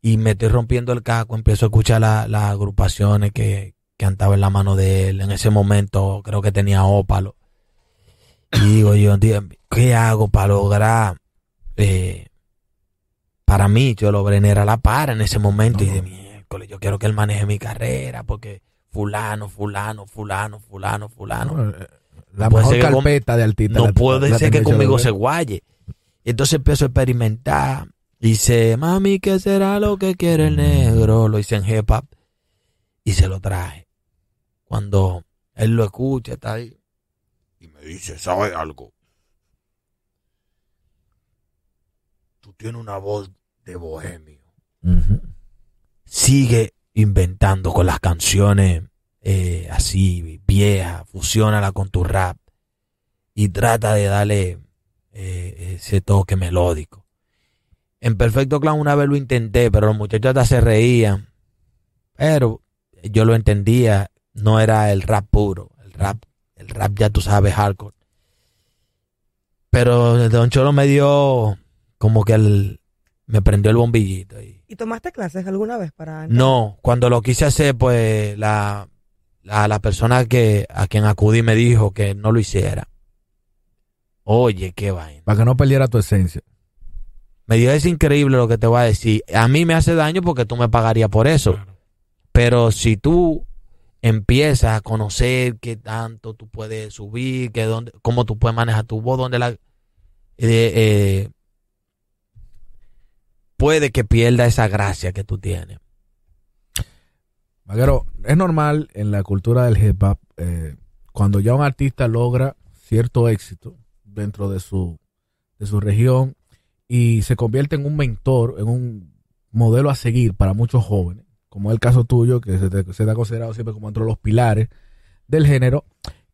y me estoy rompiendo el caco, empiezo a escuchar la- las agrupaciones que, que andaba en la mano de él. En ese momento creo que tenía ópalo. Y digo yo, ¿qué hago para lograr? eh, para mí, yo lo era la para en ese momento y de miércoles, yo quiero que él maneje mi carrera porque fulano, fulano, fulano, fulano, fulano. La mejor carpeta con, de altita. No la, puede ser que conmigo se guaye. Entonces empiezo a experimentar. Dice, mami, ¿qué será lo que quiere el negro? Lo hice en hip hop. Y se lo traje. Cuando él lo escucha, está ahí. Y me dice, ¿sabes algo? Tú tienes una voz de bohemio. Sigue inventando con las canciones eh, así viejas, fusiónala con tu rap y trata de darle eh, ese toque melódico. En Perfecto Clan una vez lo intenté, pero los muchachos hasta se reían. Pero yo lo entendía, no era el rap puro, el rap, el rap ya tú sabes, hardcore. Pero Don Cholo me dio como que el, me prendió el bombillito. Y, ¿Y tomaste clases alguna vez para...? no, cuando lo quise hacer, pues la, la, la persona que a quien acudí me dijo que no lo hiciera. Oye, qué vaina. Para que no perdiera tu esencia. Me dijo, es increíble lo que te voy a decir. A mí me hace daño porque tú me pagarías por eso. Claro. Pero si tú empiezas a conocer qué tanto tú puedes subir, que dónde, cómo tú puedes manejar tu voz, dónde la... eh, eh, puede que pierda esa gracia que tú tienes. Vaquero, es normal en la cultura del hip hop, eh, cuando ya un artista logra cierto éxito dentro de su, de su región y se convierte en un mentor, en un modelo a seguir para muchos jóvenes, como es el caso tuyo, que se te, se te ha considerado siempre como entre los pilares del género,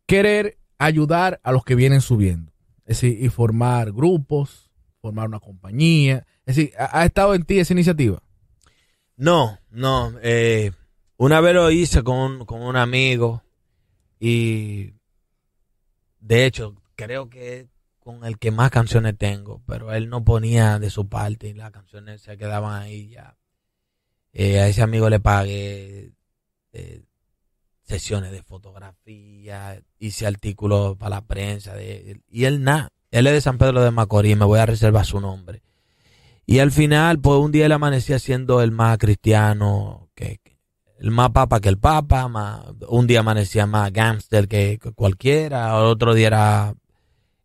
querer ayudar a los que vienen subiendo. Es decir, y formar grupos, formar una compañía. Es decir, ¿ha, estado en ti esa iniciativa? No, no. eh, una vez lo hice con, con un amigo y de hecho creo que con el que más canciones tengo, pero él no ponía de su parte y las canciones se quedaban ahí ya. Eh, a ese amigo le pagué eh, sesiones de fotografía, hice artículos para la prensa y él nada. Él es de San Pedro de Macorís, me voy a reservar su nombre. Y al final, pues un día él amanecía siendo el más cristiano, que, el más papa que el papa, un día amanecía más gangster que, que cualquiera, otro día era,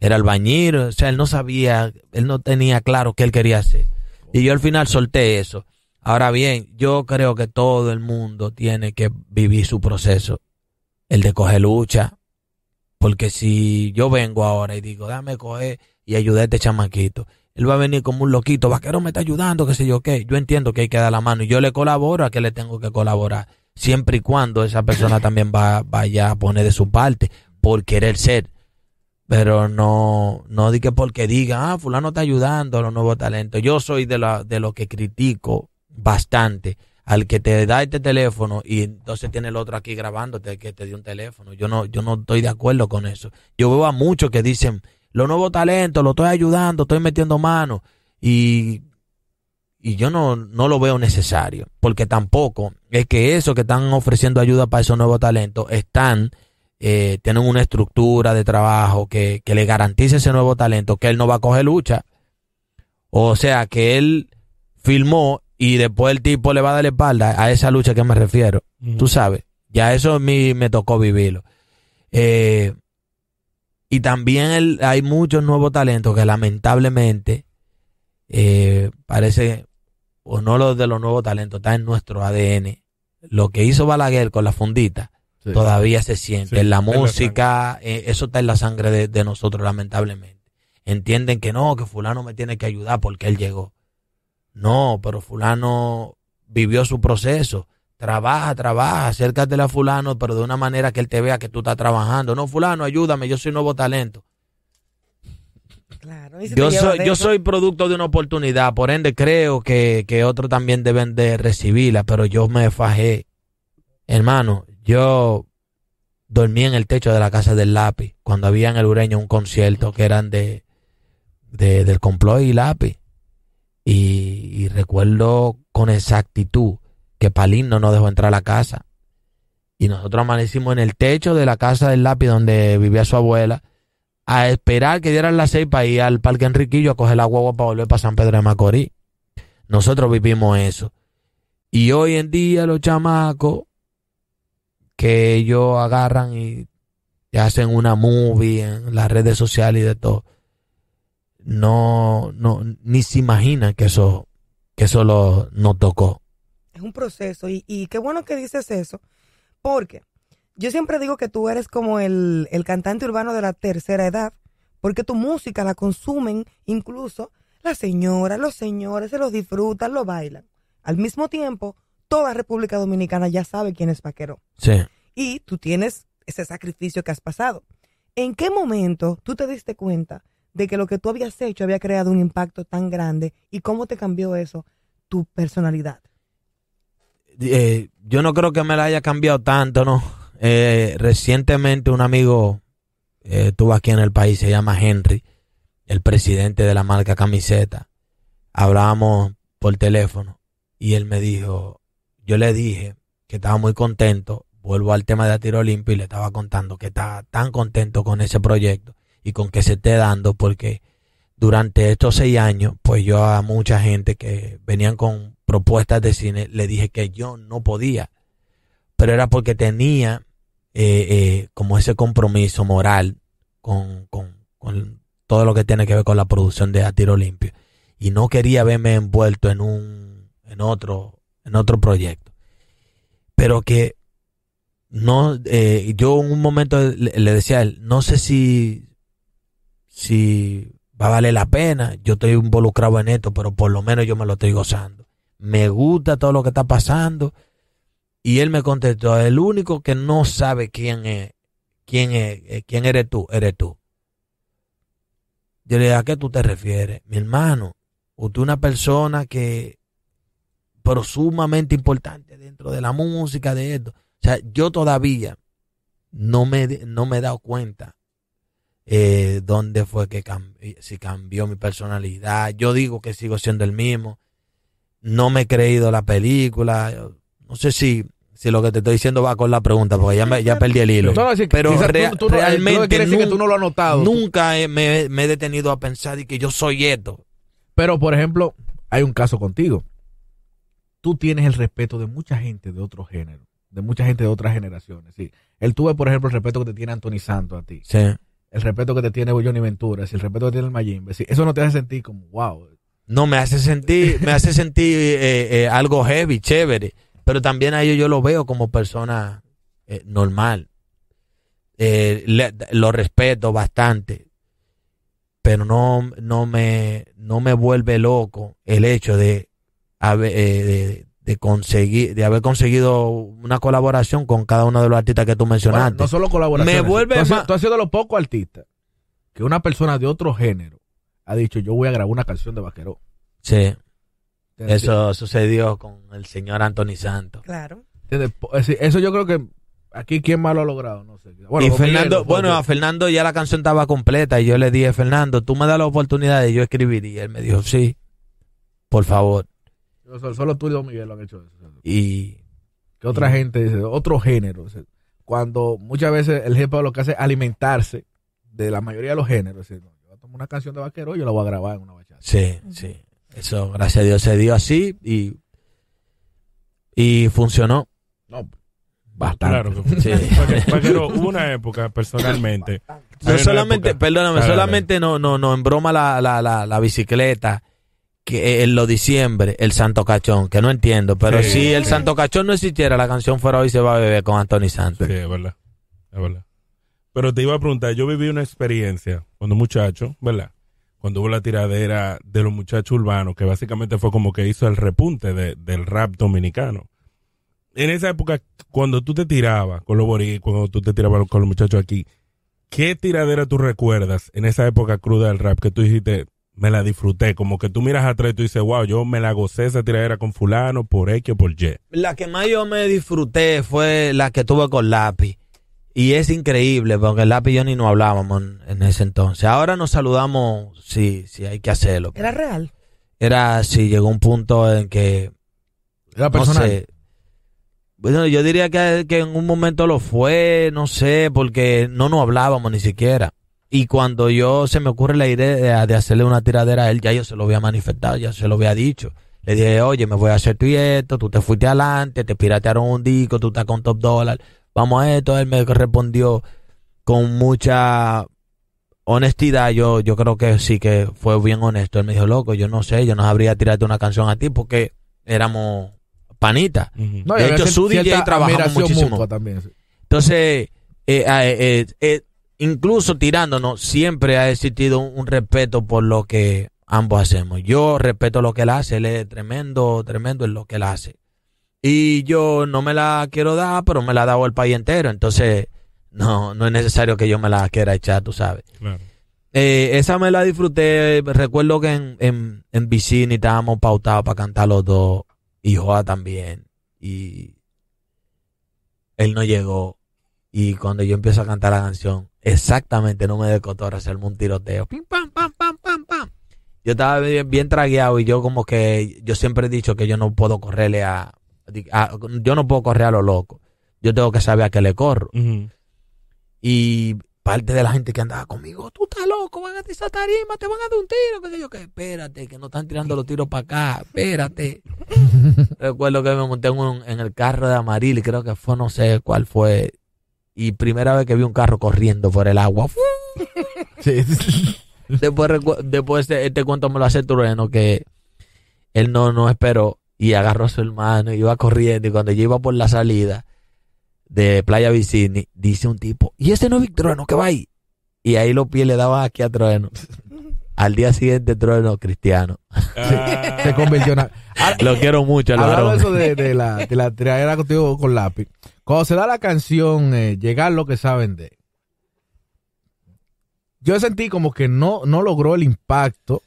era albañil, o sea, él no sabía, él no tenía claro qué él quería hacer. Y yo al final solté eso. Ahora bien, yo creo que todo el mundo tiene que vivir su proceso, el de coger lucha, porque si yo vengo ahora y digo, dame coger y ayudar a este chamaquito, él va a venir como un loquito, vaquero me está ayudando, qué sé yo qué. Yo entiendo que hay que dar la mano y yo le colaboro a que le tengo que colaborar, siempre y cuando esa persona *laughs* también va, vaya a poner de su parte por querer ser. Pero no, no di que porque diga, ah, fulano está ayudando a los nuevos talentos. Yo soy de, la, de lo que critico bastante al que te da este teléfono y entonces tiene el otro aquí grabándote que te dio un teléfono. Yo no, yo no estoy de acuerdo con eso. Yo veo a muchos que dicen, los nuevos talentos, lo estoy ayudando, estoy metiendo mano y, y yo no, no lo veo necesario, porque tampoco es que eso que están ofreciendo ayuda para esos nuevos talentos están, eh, tienen una estructura de trabajo que, que le garantice ese nuevo talento que él no va a coger lucha. O sea, que él filmó y después el tipo le va a dar la espalda a esa lucha que me refiero. Tú sabes, ya eso a mí me tocó vivirlo. Eh, y también el- hay muchos nuevos talentos que lamentablemente eh, parece, o no los de los nuevos talentos, está en nuestro ADN. Lo que hizo Balaguer con la fundita Sí. todavía se siente. Sí, en la en la música, eh, eso está en la sangre de, de nosotros, lamentablemente. Entienden que no, que fulano me tiene que ayudar porque él llegó. No, pero fulano vivió su proceso. Trabaja, trabaja, acércate a fulano, pero de una manera que él te vea que tú estás trabajando. No, fulano, ayúdame, yo soy nuevo talento. Claro. Yo soy, yo soy producto de una oportunidad, por ende creo que, que otros también deben de recibirla, pero yo me fajé. Hermano, yo dormí en el techo de la casa del lápiz cuando había en el Ureño un concierto que eran de, de del complot y lápiz. Y, y recuerdo con exactitud que Palín no nos dejó entrar a la casa. Y nosotros amanecimos en el techo de la casa del lápiz donde vivía su abuela a esperar que dieran las seis para ir al Parque Enriquillo a coger la guagua para volver para San Pedro de Macorís. Nosotros vivimos eso. Y hoy en día los chamacos que ellos agarran y hacen una movie en las redes sociales y de todo, no, no, ni se imaginan que eso, que eso lo, nos tocó. Es un proceso. Y, y qué bueno que dices eso. Porque yo siempre digo que tú eres como el, el cantante urbano de la tercera edad. Porque tu música la consumen incluso La señora, los señores se los disfrutan, lo bailan. Al mismo tiempo, toda República Dominicana ya sabe quién es Vaquero. Sí. Y tú tienes ese sacrificio que has pasado. ¿En qué momento tú te diste cuenta de que lo que tú habías hecho había creado un impacto tan grande y cómo te cambió eso tu personalidad? Eh, yo no creo que me la haya cambiado tanto, ¿no? Eh, recientemente un amigo eh, estuvo aquí en el país, se llama Henry, el presidente de la marca Camiseta. Hablábamos por teléfono y él me dijo, yo le dije que estaba muy contento, vuelvo al tema de tiro limpio y le estaba contando que estaba tan contento con ese proyecto y con que se esté dando porque durante estos seis años, pues yo a mucha gente que venían con propuestas de cine le dije que yo no podía, pero era porque tenía eh, eh, como ese compromiso moral con, con, con todo lo que tiene que ver con la producción de A Tiro Limpio. Y no quería verme envuelto en un en otro en otro proyecto. Pero que no eh, yo en un momento le, decía a él no sé si si va a valer la pena yo estoy involucrado en esto pero por lo menos yo me lo estoy gozando me gusta todo lo que está pasando y él me contestó el único que no sabe quién es quién es eh, quién eres tú eres tú yo le dije, ¿a qué tú te refieres? Mi hermano, usted es una persona que, pero sumamente importante dentro de la música, de esto. O sea, yo todavía no me, no me he dado cuenta eh, dónde fue que cambió, si cambió mi personalidad. Yo digo que sigo siendo el mismo. No me he creído la película. No sé si si lo que te estoy diciendo va con la pregunta, porque ya, me, ya perdí el hilo. No, Pero quizás rea- tú- tú no- realmente no quiere decir que nun- tú no lo has notado. nunca he- me, me he detenido a pensar y que yo soy esto. Pero, por ejemplo, hay un caso contigo. Tú tienes el respeto de mucha gente de otro género, de mucha gente de otras generaciones. Sí. Él tuve, por ejemplo, el respeto que te tiene Anthony Santos a ti, Sí. el respeto que te tiene Johnny Ventura, el respeto que tiene el Mayimbe. Sí, eso no te hace sentir como, wow. No, me hace sentir, me hace sentir eh, eh, algo heavy, chévere. Pero también a ellos yo lo veo como persona eh, normal. Eh, le- lo respeto bastante. Pero no, no me, no me vuelve loco el hecho de haber, eh, de, de conseguir, de haber conseguido una colaboración con cada uno de los artistas que tú Bueno, mencionaste. no solo colaboraciones. Me vuelve tú, has, más- tú has sido de los pocos artistas que una persona de otro género ha dicho, yo voy a grabar una canción de vaquero. sí, eso sucedió con el señor Anthony Santos. Claro. Eso yo creo que aquí quién más lo ha logrado, no sé. Bueno, y Fernando, bueno, a Fernando ya la canción estaba completa y yo le dije, Fernando, tú me das la oportunidad de yo escribir. Y él me dijo, sí, por favor. Solo, solo tú y Don Miguel lo han hecho eso. Y Que otra gente dice, otro género. O sea, Cuando muchas veces el hip hop lo que hace es alimentarse de la mayoría de los géneros. Decir, una canción de vaquero yo la voy a grabar en una bachata. sí, sí. Eso, gracias a Dios, se dio así y, y funcionó. No, bastante. Claro que Sí. Vaque- Vaquero, hubo una época personalmente. No solamente, época- perdóname, solamente no, no, no en broma la, la, la, la bicicleta que en los diciembre el Santo Cachón, que no entiendo, pero Sí. si el Santo Cachón no existiera, la canción fuera hoy se va a beber con Anthony Santos. Sí, es verdad. Es verdad. Pero te iba a preguntar, yo viví una experiencia cuando muchacho, ¿verdad? Cuando hubo la tiradera de los muchachos urbanos, que básicamente fue como que hizo el repunte de- del rap dominicano. En esa época, cuando tú te tirabas con los boricuas, cuando tú te tirabas con los muchachos aquí, ¿qué tiradera tú recuerdas en esa época cruda del rap que tú dijiste, me la disfruté? Como que tú miras atrás y tú dices, wow, yo me la gocé esa tiradera con fulano por X o por Y. La que más yo me disfruté fue la que tuve con Lápiz. Y es increíble, porque el Lápiz y yo ni nos hablábamos en, ese entonces. Ahora nos saludamos si, si hay que hacerlo. Era real. Era si llegó un punto en que Era no personal. sé. Bueno, yo diría que, que en un momento lo fue, no sé, porque no nos hablábamos ni siquiera. Y cuando yo se me ocurre la idea de, hacerle una tiradera a él, ya yo se lo había manifestado, ya se lo había dicho. Le dije, oye, me voy a hacer tú y esto, tú te fuiste adelante, te piratearon un disco, tú estás con top dólar, vamos a esto. Él me respondió con mucha honestidad, yo, yo creo que sí que fue bien honesto. Él me dijo, loco, yo no sé, yo no sabría tirarte una canción a ti porque éramos panitas. No, De hecho, su DJ trabajamos muchísimo. también. sí. Entonces, eh, ah, eh, eh, eh, incluso tirándonos, siempre ha existido un, un respeto por lo que ambos hacemos. Yo respeto lo que él hace, él es tremendo, tremendo en lo que él hace. Y yo no me la quiero dar, pero me la ha dado el país entero, entonces no, no es necesario que yo me la quiera echar, tú sabes. Claro. Eh, esa me la disfruté. Recuerdo que en, en, en Vicini estábamos pautados para cantar los dos. Y Joa también. Y él no llegó. Y cuando yo empiezo a cantar la canción, exactamente no me decotora hacerme un tiroteo. Pim, pam, pam, pam, pam, pam. Yo estaba bien, bien tragueado y yo como que, yo siempre he dicho que yo no puedo correrle a, a- yo no puedo correr a lo loco. Yo tengo que saber a qué le corro. Y parte de la gente que andaba conmigo, tú estás loco, van a esa tarima, te van a dar un tiro, sé yo, que espérate, que no están tirando los tiros para acá, espérate. *laughs* Recuerdo que me monté en, un- en el carro de Amaril creo que fue, no sé cuál fue, y primera vez que vi un carro corriendo por el agua. *laughs* Después, después este, este cuento me lo hace Trueno, que él no, no esperó y agarró a su hermano, iba corriendo y cuando yo iba por la salida de Playa Vicini, dice un tipo, ¿y ese no es Vic Trueno que va ahí? Y ahí los pies le daban aquí a Trueno. *laughs* Al día siguiente Trueno cristiano. Ah, *laughs* Se convirtió en... *laughs* Ahora, Lo quiero mucho, el Hablando varón. eso de, de la, de la contigo con lápiz. Cuando se da la canción eh, Llegar lo que saben de. Yo sentí como que no, no logró el impacto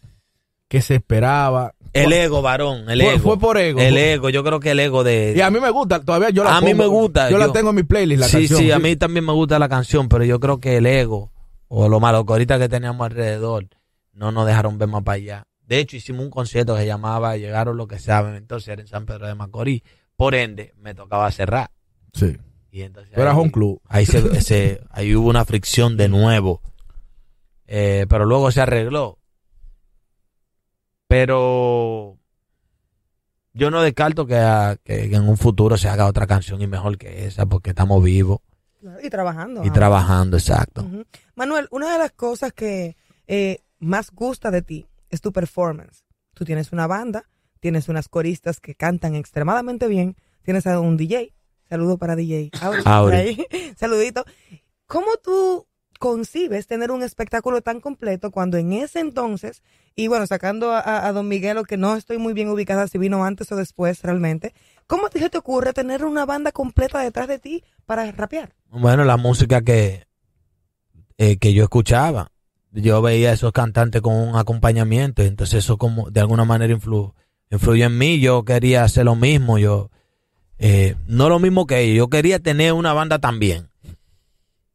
que se esperaba. El ego, varón, el Fue- ego. fue por ego. El ego, yo creo que el ego de... Y a mí me gusta, todavía yo la A mí me gusta, Yo, la tengo en mi playlist, la sí, canción. sí, a mí también me gusta la canción, pero yo creo que el ego o lo malo que ahorita que teníamos alrededor no nos dejaron ver más para allá. De hecho, hicimos un concierto que se llamaba Llegaron lo que saben, entonces era en San Pedro de Macorís. Por ende, me tocaba cerrar. Sí. Y entonces eras ahí- un club. Ahí, se, se- ahí hubo una fricción de nuevo. Eh, pero luego se arregló. Pero yo no descarto que, a- que en un futuro se haga otra canción y mejor que esa, porque estamos vivos Y trabajando. y ah. trabajando, exacto. Manuel, una de las cosas que eh, más gusta de ti es tu performance. Tú tienes una banda, tienes unas coristas que cantan extremadamente bien, tienes a un DJ. Saludo para DJ. Auri. *laughs* Saludito. ¿Cómo tú concibes tener un espectáculo tan completo cuando en ese entonces, y bueno, sacando a, a- Don Miguelo, que no estoy muy bien ubicada si vino antes o después realmente, ¿cómo se te ocurre tener una banda completa detrás de ti para rapear? Bueno, la música que, eh, que yo escuchaba, yo veía a esos cantantes con un acompañamiento, entonces eso como de alguna manera influ- influyó en mí, yo quería hacer lo mismo, yo eh, no lo mismo que ellos, yo quería tener una banda también.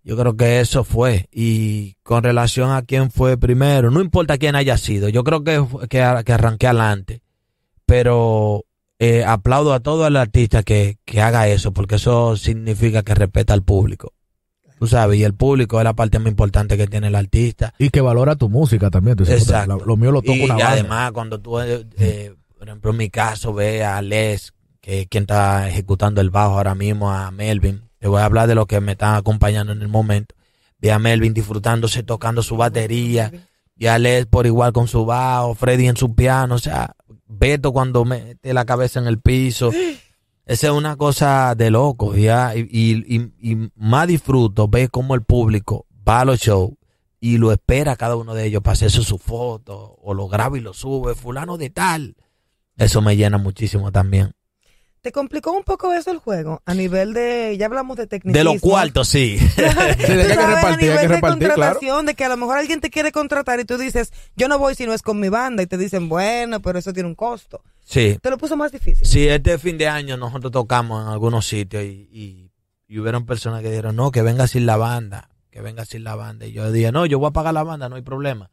Yo creo que eso fue. Y con relación a quién fue primero, no importa quién haya sido, yo creo que, que, ar- que arranqué adelante. Pero eh, aplaudo a todo el artista que, que haga eso, porque eso significa que respeta al público. Tú sabes, y el público es la parte más importante que tiene el artista. Y que valora tu música también. Tú dices, puta, Exacto. lo mío lo toco y una banda. además, cuando tú, eh, eh, por ejemplo, en mi caso, ve a Les, que es quien está ejecutando el bajo ahora mismo, a Melvin. Te voy a hablar de lo que me están acompañando en el momento. Ve a Melvin disfrutándose, tocando su batería. Y a Les por igual con su bajo, Freddy en su piano. O sea, Beto cuando mete la cabeza en el piso. Esa es una cosa de loco, ya. Y, y, más disfruto ver cómo el público va a los shows y lo espera cada uno de ellos para hacerse su foto o lo graba y lo sube, fulano de tal. Eso me llena muchísimo también. ¿Te complicó un poco eso el juego? A nivel de, ya hablamos de técnica. De los cuartos, sí. *laughs* Sí, de que repartir, a hay que nivel de repartir, claro. contratación, de que a lo mejor alguien te quiere contratar y tú dices, yo no voy si no es con mi banda, y te dicen, bueno, pero eso tiene un costo. sí. Te lo puso más difícil. Sí, este fin de año nosotros tocamos en algunos sitios y, y, y hubieron personas que dijeron, no, que venga sin la banda, que venga sin la banda. Y yo dije, no, yo voy a pagar la banda, no hay problema.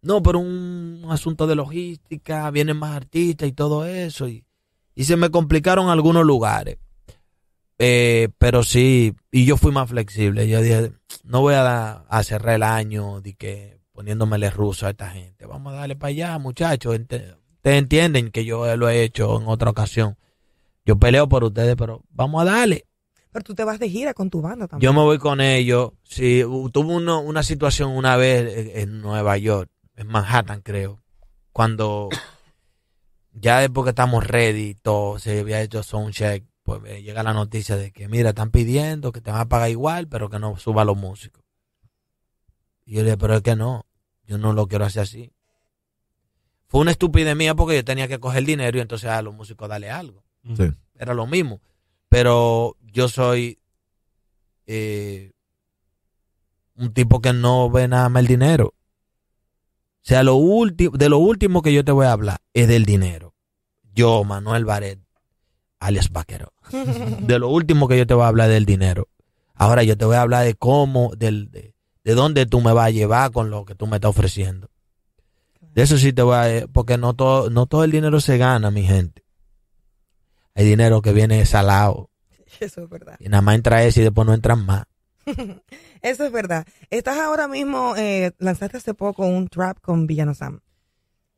No, pero un asunto de logística, vienen más artistas y todo eso. Y, y se me complicaron algunos lugares. Eh, pero sí, y yo fui más flexible. Yo dije, no voy a, a cerrar el año de que poniéndomele ruso a esta gente. Vamos a darle para allá, muchachos. Ustedes entienden que yo lo he hecho en otra ocasión. Yo peleo por ustedes, pero vamos a darle. Pero tú te vas de gira con tu banda también. Yo me voy con ellos. Sí, tuve uno- una situación una vez en Nueva York, en Manhattan creo, cuando ya después que estamos ready, y todo se había hecho soundcheck, pues me llega la noticia de que mira, están pidiendo que te van a pagar igual, pero que no suba los músicos. Y yo le dije, pero es que no, yo no lo quiero hacer así. Fue una estupidez mía porque yo tenía que coger dinero y entonces a los músicos darle algo. Sí. Era lo mismo. Pero yo soy eh, un tipo que no ve nada más el dinero. O sea, lo último, de lo último que yo te voy a hablar es del dinero. Yo, Manuel Baret, alias Vaquero. *laughs* De lo último que yo te voy a hablar es del dinero. Ahora yo te voy a hablar de cómo, del, de, de dónde tú me vas a llevar con lo que tú me estás ofreciendo. De eso sí te voy a... Porque no todo, no todo el dinero se gana, mi gente. Hay dinero que viene salado. Eso es verdad. Y nada más entra ese y después no entran más. *laughs* Eso es verdad. Estás ahora mismo, eh, lanzaste hace poco un trap con Villano Sam.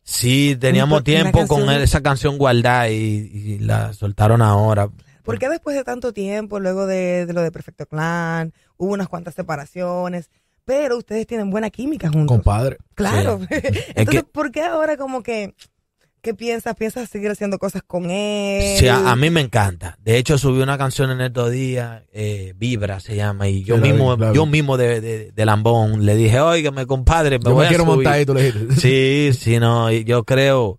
Sí, teníamos tiempo con esa canción guardada y, y la soltaron ahora. ¿Por qué después de tanto tiempo, luego de, de lo de Perfecto Clan, hubo unas cuantas separaciones, pero ustedes tienen buena química juntos? Compadre. Claro. Sí. *laughs* Entonces, que- ¿por qué ahora como que, qué piensas? ¿Piensas seguir haciendo cosas con él? Sí, a, a mí me encanta. De hecho, subí una canción en estos días, eh, Vibra se llama, y yo Sí, la vi, mismo, vi. yo mismo de, de, de Lambón le dije, óigame, compadre, me Yo voy me a quiero subir". montar ahí, tú le dijiste. *laughs* Sí, sí, no, yo creo,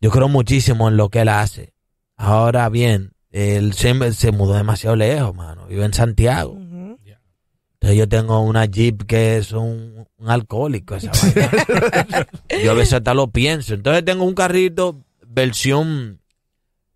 yo creo muchísimo en lo que él hace. Ahora bien, él se, se mudó demasiado lejos, mano. Vive en Santiago. Entonces yo tengo una Jeep que es un, un alcohólico, esa vaina. *laughs* Yo a veces hasta lo pienso. Entonces tengo un carrito versión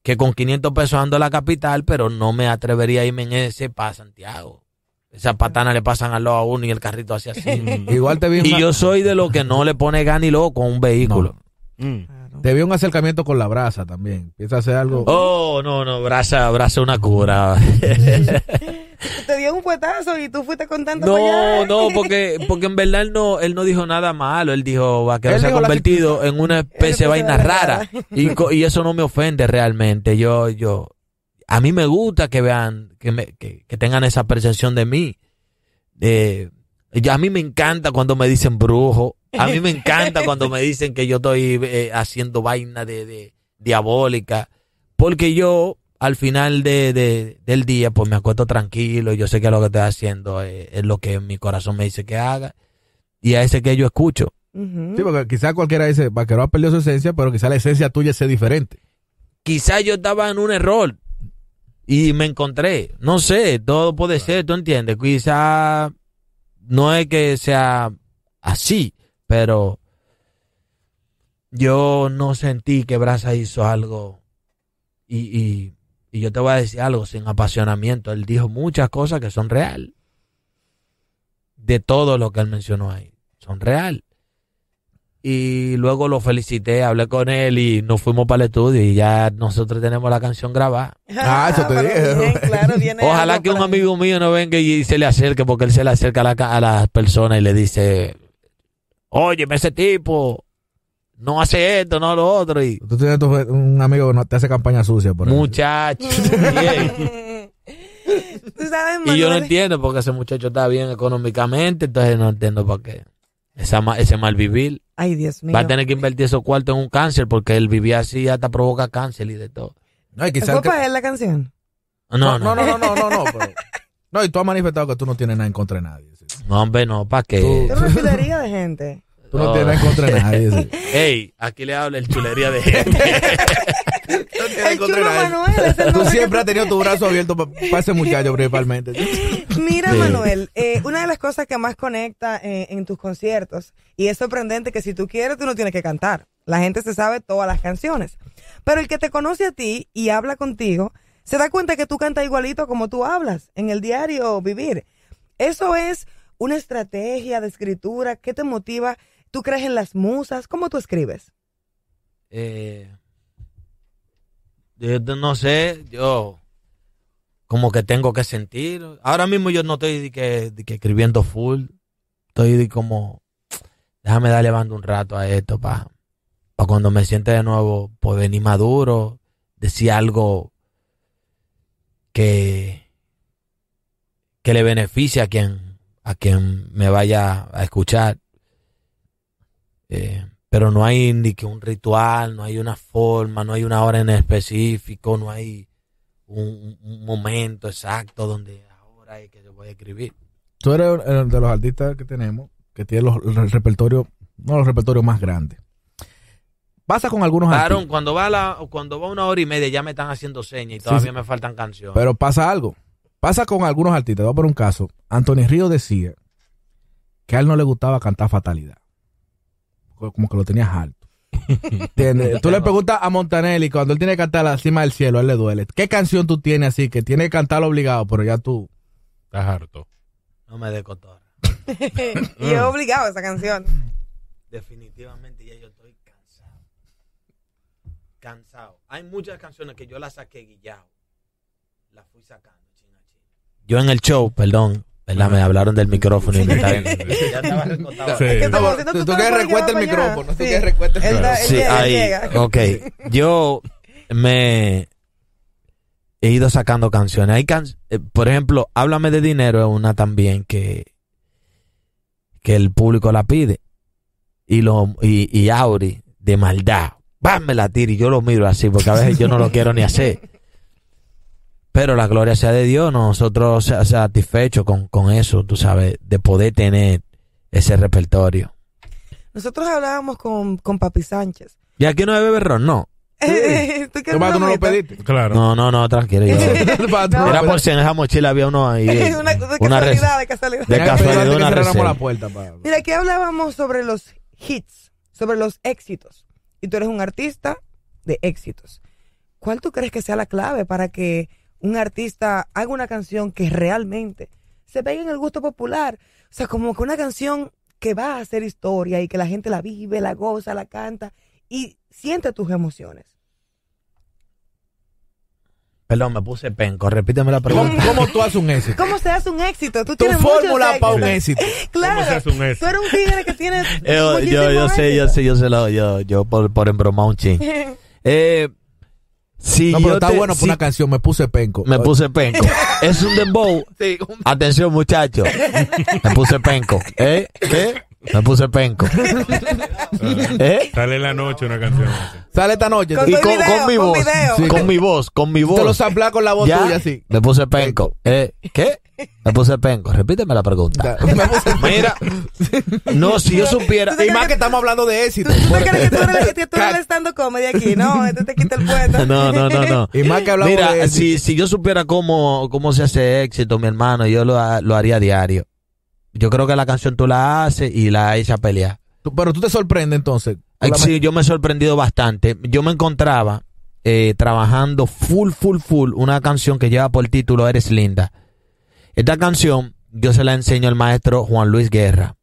que con 500 pesos ando a la capital, pero no me atrevería a irme en ese para Santiago. Esas patanas le pasan al lado a uno y el carrito hace así. *laughs* Igual te vi, y una- yo soy de los que no le pone gana y loco a un vehículo. Mm. Te vi un acercamiento con la brasa también. Piensa hacer algo. Oh, no, no, brasa, brasa una cura. *laughs* *laughs* Te dio un puetazo y tú fuiste contento No, para allá. no, *laughs* porque, porque en verdad él no, él no dijo nada malo. Él dijo vaquero Él se ha dijo convertido en una *laughs* especie de vaina rara. Y, y eso no me ofende realmente. Yo, yo, a mí me gusta que vean, que, me, que, que tengan esa percepción de mí. Eh, a mí me encanta cuando me dicen brujo. A mí me encanta cuando me dicen que yo estoy eh, haciendo vaina de, de diabólica. Porque yo, al final de, de- del día, pues me acuesto tranquilo. Yo sé que lo que estoy haciendo es, es lo que mi corazón me dice que haga. Y a ese que yo escucho. Sí, porque quizás cualquiera dice, vaquero ha perdido su esencia, pero quizás la esencia tuya sea diferente. quizás yo estaba en un error y me encontré. No sé, todo puede ser, tú entiendes. Quizás no es que sea así, pero yo no sentí que Brasa hizo algo y, y, y yo te voy a decir algo sin apasionamiento. Él dijo muchas cosas que son real. De todo lo que él mencionó ahí, son real. Y luego lo felicité, hablé con él y nos fuimos para el estudio y ya nosotros tenemos la canción grabada. *laughs* Ah, eso te dije. bien, claro, viene *laughs* Ojalá que un amigo mío no venga y se le acerque porque él se le acerca a, la, a las personas y le dice, oye, ese tipo no hace esto, no lo otro. Y Tú tienes tu- un amigo que no te hace campaña sucia. Por ahí. muchacho. *laughs* Tú sabes, Y yo no entiendo porque ese muchacho está bien económicamente, entonces no entiendo por qué. Esa, ese mal vivir. Ay, Dios mío. Va a tener que invertir esos cuartos en un cáncer porque él vivía así hasta provoca cáncer y de todo. No, y quizás ¿Fue que- para él la canción? No, no, no, no, no, no, no, no, *laughs* pero- no, y tú has manifestado que tú no tienes nada en contra de nadie. sí. No, hombre, no, ¿para qué? Tú eres una de gente. Tú no Oh. tienes nada en contra de nadie. sí. *laughs* Ey, aquí le habla el chulería de *laughs* gente. No El en contra de chulo nadie. Manuel es el Tú siempre que has tenido tu brazo abierto para ese muchacho principalmente. *laughs* Mira, Sí. Manuel, eh, una de las cosas que más conecta eh, en tus conciertos, y es sorprendente que si tú quieres, tú no tienes que cantar. La gente se sabe todas las canciones. Pero el que te conoce a ti y habla contigo, se da cuenta que tú cantas igualito como tú hablas en el diario vivir. Eso es una estrategia de escritura. ¿Qué te motiva? ¿Tú crees en las musas? ¿Cómo tú escribes? Eh, yo no sé, yo como que tengo que sentir. Ahora mismo yo no estoy de que, escribiendo full. Estoy como, déjame darle banda un rato a esto para cuando me siente de nuevo, pues venir maduro, decir algo que, que le beneficie a quien, a quien me vaya a escuchar. Eh, pero no hay ni que un ritual, no hay una forma, no hay una hora en específico, no hay un, un momento exacto donde ahora es que yo voy a escribir. Tú eres el de los artistas que tenemos que tiene los, el repertorio, no los repertorios más grandes. Pasa con algunos artistas. cuando va, la, cuando va una hora y media ya me están haciendo señas y todavía sí. me faltan canciones. Pero pasa algo. Pasa con algunos artistas. Voy a poner un caso. Anthony Río decía que a él no le gustaba cantar fatalidad. Como que lo tenías alto. *laughs* ¿Entiendes? Tú le preguntas a Montanelli cuando él tiene que cantar la cima del cielo, a él le duele. ¿Qué canción tú tienes así que tiene que cantarlo obligado, pero ya tú. Estás harto. no me dé cotorra. *laughs* y es obligado esa canción. Definitivamente ya yo estoy cansado. Cansado. Hay muchas canciones que yo las saqué guillado. Las fui sacando. Yo en el show, perdón, ¿verdad? Me hablaron del micrófono y me estaban- *laughs* ya estaba recostado. Sí. Es que tú- tú te que vas a recuesta el micrófono, tú Sí. que recuesta el él Sí, ahí. Ok. Yo me he ido sacando canciones. Hay can- eh, por ejemplo, Háblame de dinero es una también que, que el público la pide. Y lo y, y Auri, de maldad. Va, me la tira y yo lo miro así, porque a veces yo no lo quiero ni hacer. Pero la gloria sea de Dios, nosotros sa- satisfechos con, con eso, tú sabes, de poder tener ese repertorio. Nosotros hablábamos con, con Papi Sánchez. Y aquí no hay bebé ron, no. *laughs* ¿Tú quieres ¿Qué más tú no lo pediste? Claro. No, no, no, tranquilo. yo- *laughs* no Era por si en esa mochila había uno ahí. *laughs* una, una de res- casualidad, de casualidad. de casualidad, que una la puerta. Mira, aquí hablábamos sobre los hits, sobre los éxitos. Y tú eres un artista de éxitos. ¿Cuál tú crees que sea la clave para que un artista haga una canción que realmente se pegue en el gusto popular? O sea, como que una canción que va a hacer historia y que la gente la vive, la goza, la canta y siente tus emociones. Perdón, me puse penco. Repíteme la ¿Cómo, pregunta. cómo tú haces un éxito? ¿Cómo se hace un éxito? Tú Tu tienes fórmula para un éxito. *laughs* Claro. ¿Cómo se hace un éxito? Tú eres un tigre que tienes *laughs* Eh, yo, yo, yo sé, yo sé, yo sé lo, yo, yo por, por embromar un ching. *laughs* Eh, si No, pero está te- bueno por si una canción. Me puse penco. Me puse penco. *laughs* es un dembow. *laughs* Sí, un- Atención, muchachos. Me puse penco. ¿Eh? ¿Qué? Me puse penco. *laughs* ¿Eh? Sale en la noche una canción así. Sale esta noche. Con Y con, video, con mi con voz. video. Sí. Con mi voz, con mi voz. Te lo sampla con la voz ¿Ya? tuya así. Me puse penco. ¿Eh? ¿Qué? Me puse penco. Repíteme la pregunta. Me puse- *laughs* Mira, no, si yo supiera. Y más que estamos hablando de éxito. ¿Tú, tú te crees que tú eres, que tú eres el comedy aquí? No, este te quita el puesto. *laughs* No, no, no, no. Y más que hablamos Mira, de si, si yo supiera cómo, cómo se hace éxito, mi hermano, yo lo, ha- lo haría diario. Yo creo que la canción tú la haces y la echas a pelear. Tú- Pero tú te sorprendes entonces. Tú Ay, la- Sí, yo me he sorprendido bastante. Yo me encontraba eh, trabajando full, full, full una canción que lleva por título Eres Linda. Esta canción yo se la enseño al maestro Juan Luis Guerra.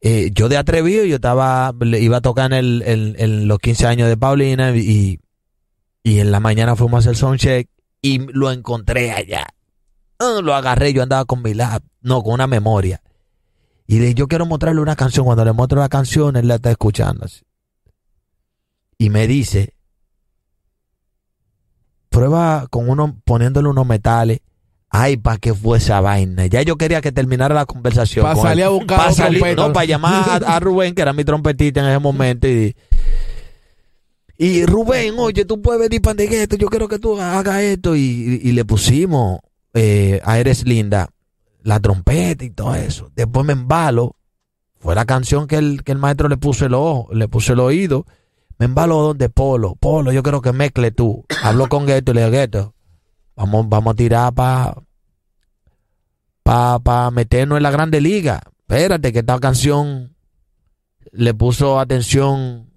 Eh, yo de atrevido, yo estaba, iba a tocar en, el, los 15 años de Paulina y, y en la mañana fuimos a hacer soundcheck y lo encontré allá. Ah, lo agarré, yo andaba con mi lap, no, con una memoria. Y dije, yo quiero mostrarle una canción. Cuando le muestro la canción, él la está escuchando. así. Y me dice, prueba con uno, poniéndole unos metales. Ay, ¿para qué fue esa vaina? Ya yo quería que terminara la conversación. Pa' con salir a buscar Pa' salir-. No, para llamar a, a Rubén, que era mi trompetista en ese momento. Y, y Rubén, oye, tú puedes venir para esto, yo quiero que tú hagas esto. Y, y le pusimos eh, a Eres Linda la trompeta y todo eso. Después me embalo. Fue la canción que el, que el maestro le puso el ojo, le puso el oído. Me embalo donde Polo. Polo, yo creo que mezcle tú. Hablo con Gueto y le digo, Gueto, vamos, vamos a tirar para pa, pa meternos en la grande liga. Espérate, que esta canción le puso atención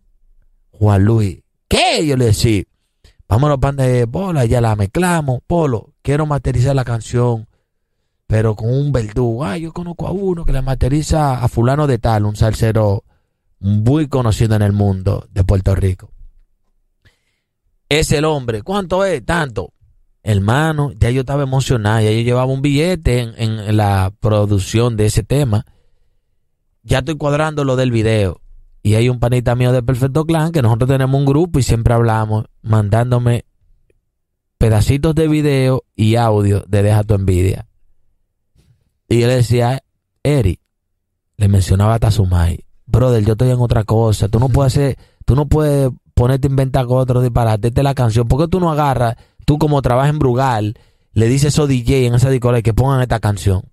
Juan Luis. ¿Qué? Yo le decía, vámonos para de Polo, ya la mezclamos. Polo, quiero masterizar la canción pero con un verdugo. Ay, yo conozco a uno que le materiza a fulano de tal, un salsero muy conocido en el mundo de Puerto Rico. Es el hombre. ¿Cuánto es? Tanto. Hermano, ya yo estaba emocionado, ya yo llevaba un billete en, en la producción de ese tema. Ya estoy cuadrando lo del video. Y hay un panita mío de Perfecto Clan que nosotros tenemos un grupo y siempre hablamos, mandándome pedacitos de video y audio de Deja tu envidia. Y él decía, Eri, le mencionaba a Tazumay, brother, yo estoy en otra cosa, tú no puedes hacer, tú no puedes ponerte a inventar con otro disparate, esta es la canción, ¿por qué tú no agarras, tú como trabajas en Brugal, le dices a esos DJ en esa discoteca que pongan esta canción?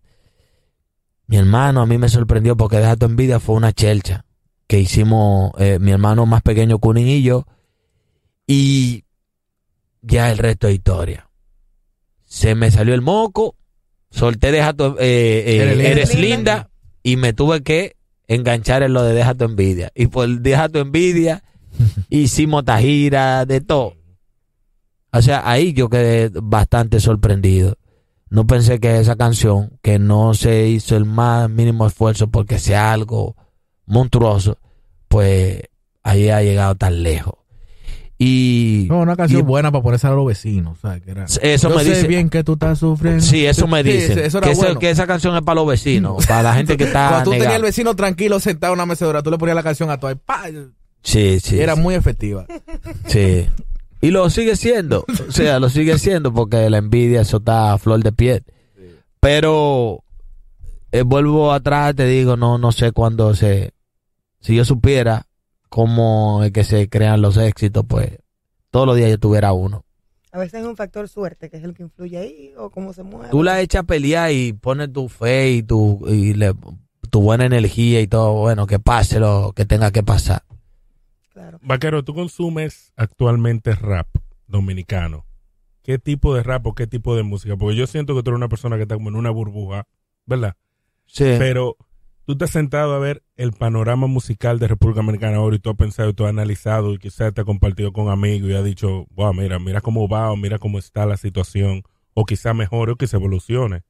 Mi hermano a mí me sorprendió porque Deja tu envidia fue una chelcha. que hicimos eh, mi hermano más pequeño, Kunin y yo, y ya el resto de historia. Se me salió el moco, solté Deja tu, eh, eh, Eres eres, linda. linda. y me tuve que enganchar en lo de Deja tu envidia. Y por Deja tu envidia *laughs* hicimos tajira, de todo. O sea, ahí yo quedé bastante sorprendido. No pensé que esa canción, que no se hizo el más mínimo esfuerzo porque sea algo monstruoso, pues ahí ha llegado tan lejos. Y No, una canción y- buena para ponerse a los vecinos. ¿sabes? Que era, Eso Yo me sé dice- bien que tú estás sufriendo. Sí, eso me Sí, dicen. eso era que, esa canción es para los vecinos, para la gente que está Cuando tú tenías el vecino tranquilo sentado en una mecedora, tú le ponías la canción a tu y ¡pa! Sí, sí. Y era muy efectiva. Sí. Y lo sigue siendo. *laughs* O sea, lo sigue siendo porque la envidia, eso está a flor de piel. Pero eh, vuelvo atrás, te digo, no, no sé cuándo se. Si yo supiera cómo es que se crean los éxitos, pues todos los días yo tuviera uno. A veces es un factor suerte, que es el que influye ahí, o cómo se mueve. Tú la echas a pelear y pones tu fe y tu, y le- tu buena energía y todo, bueno, que pase lo que tenga que pasar. Claro. Vaquero, tú consumes actualmente rap dominicano. ¿Qué tipo de rap o qué tipo de música? Porque yo siento que tú eres una persona que está como en una burbuja, ¿verdad? Sí. Pero tú te has sentado a ver el panorama musical de República Dominicana ahora y tú has pensado y tú has analizado y quizás te has compartido con amigos y has dicho, wow, mira, mira cómo va o mira cómo está la situación o quizá mejore o que se evolucione.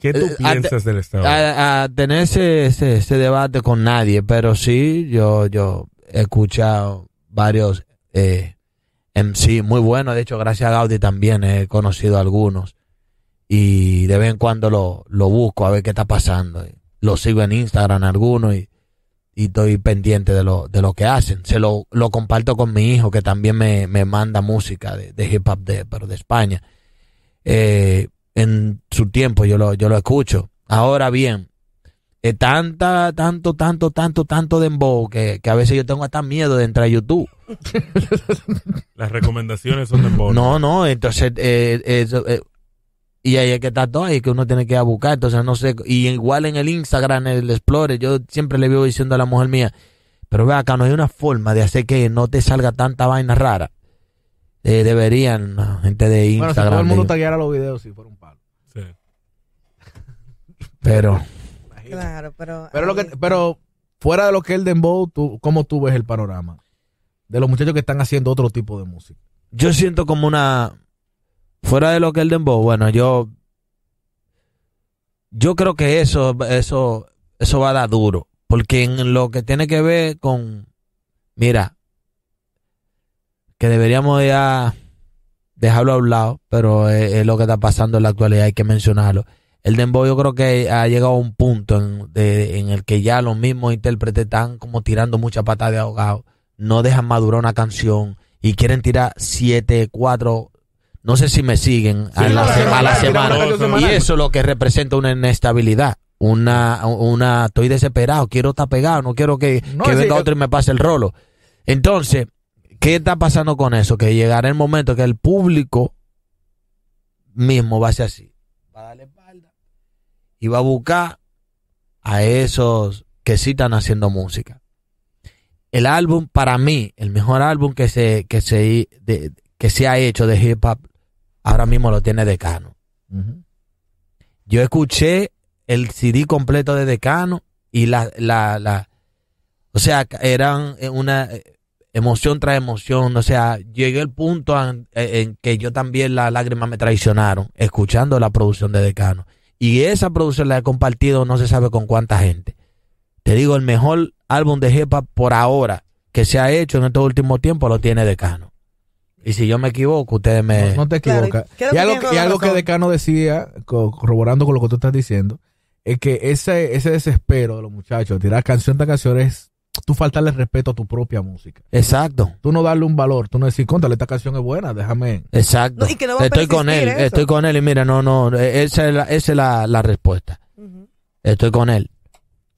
¿Qué tú Eh, ante- piensas del Estado? a, a tener ese, ese, ese debate con nadie, pero sí, yo, yo he escuchado varios eh, MC muy buenos. De hecho, gracias a Gaudi también he conocido algunos. Y de vez en cuando lo, lo busco a ver qué está pasando. Lo sigo en Instagram algunos y, y estoy pendiente de lo, de lo que hacen. Se lo, lo comparto con mi hijo que también me, me manda música de, de hip hop de, pero de España. Eh, en su tiempo yo lo, yo lo escucho. Ahora bien, es tanta, tanto, tanto, tanto, tanto dembow que, que a veces yo tengo hasta miedo de entrar a YouTube. *laughs* Las recomendaciones son de bono. No, no, entonces, eh, eso, eh, y ahí es que está todo, ahí es que uno tiene que ir a buscar, entonces no sé, y igual en el Instagram, en el Explorer, yo siempre le vivo diciendo a la mujer mía, pero ve acá, no hay una forma de hacer que no te salga tanta vaina rara. Eh, deberían, gente de Bueno, si Instagram, todo el mundo tagueara los videos, si fuera un palo. Sí. pero Claro, pero. Pero, lo que, pero fuera de lo que es el dembow, tú, ¿cómo tú ves el panorama? De los muchachos que están haciendo otro tipo de música. yo siento como una fuera de lo que es el dembow bueno yo yo creo que eso eso eso va a dar duro porque en lo que tiene que ver con mira que deberíamos ya dejarlo a un lado pero es, es lo que está pasando en la actualidad hay que mencionarlo el dembow yo creo que ha llegado a un punto en, de- en el que ya los mismos intérpretes están como tirando mucha patada de ahogado no dejan madurar una canción y quieren tirar siete, cuatro, no sé si me siguen, a la, a semana. Y eso es lo que representa una inestabilidad. Una, una, estoy desesperado, quiero estar pegado, no quiero que, No, que venga otro y me pase el rolo. Entonces, ¿qué está pasando con eso? Que llegará el momento que el público mismo va a ser así. Va a darle espalda y va a buscar a esos que sí están haciendo música. El álbum, para mí, el mejor álbum que se, que se, de- que se ha hecho de hip hop, ahora mismo lo tiene Decano. Yo escuché el CD completo de Decano y la, la, la, o sea, eran eh, una eh, emoción tras emoción, o sea, llegué al punto en, en que yo también las lágrimas me traicionaron escuchando la producción de Decano. Y esa producción la he compartido no se sabe con cuánta gente. Te digo, el mejor álbum de hip hop por ahora que se ha hecho en estos últimos tiempos lo tiene Decano. Y si yo me equivoco, ustedes me... No, no te Claro, equivocas. creo y que algo, que- y algo. Decano decía, co- corroborando con lo que tú estás diciendo, es que ese, ese desespero de los muchachos, de tirar canción tras canción, es tú faltarle respeto a tu propia música. Exacto. Tú no darle un valor, tú no decir, contra, esta canción es buena, déjame. Exacto. No, y que no va a estoy con él, eso. estoy con él y mira, no, no, esa es la, esa es la, la respuesta. Estoy con él.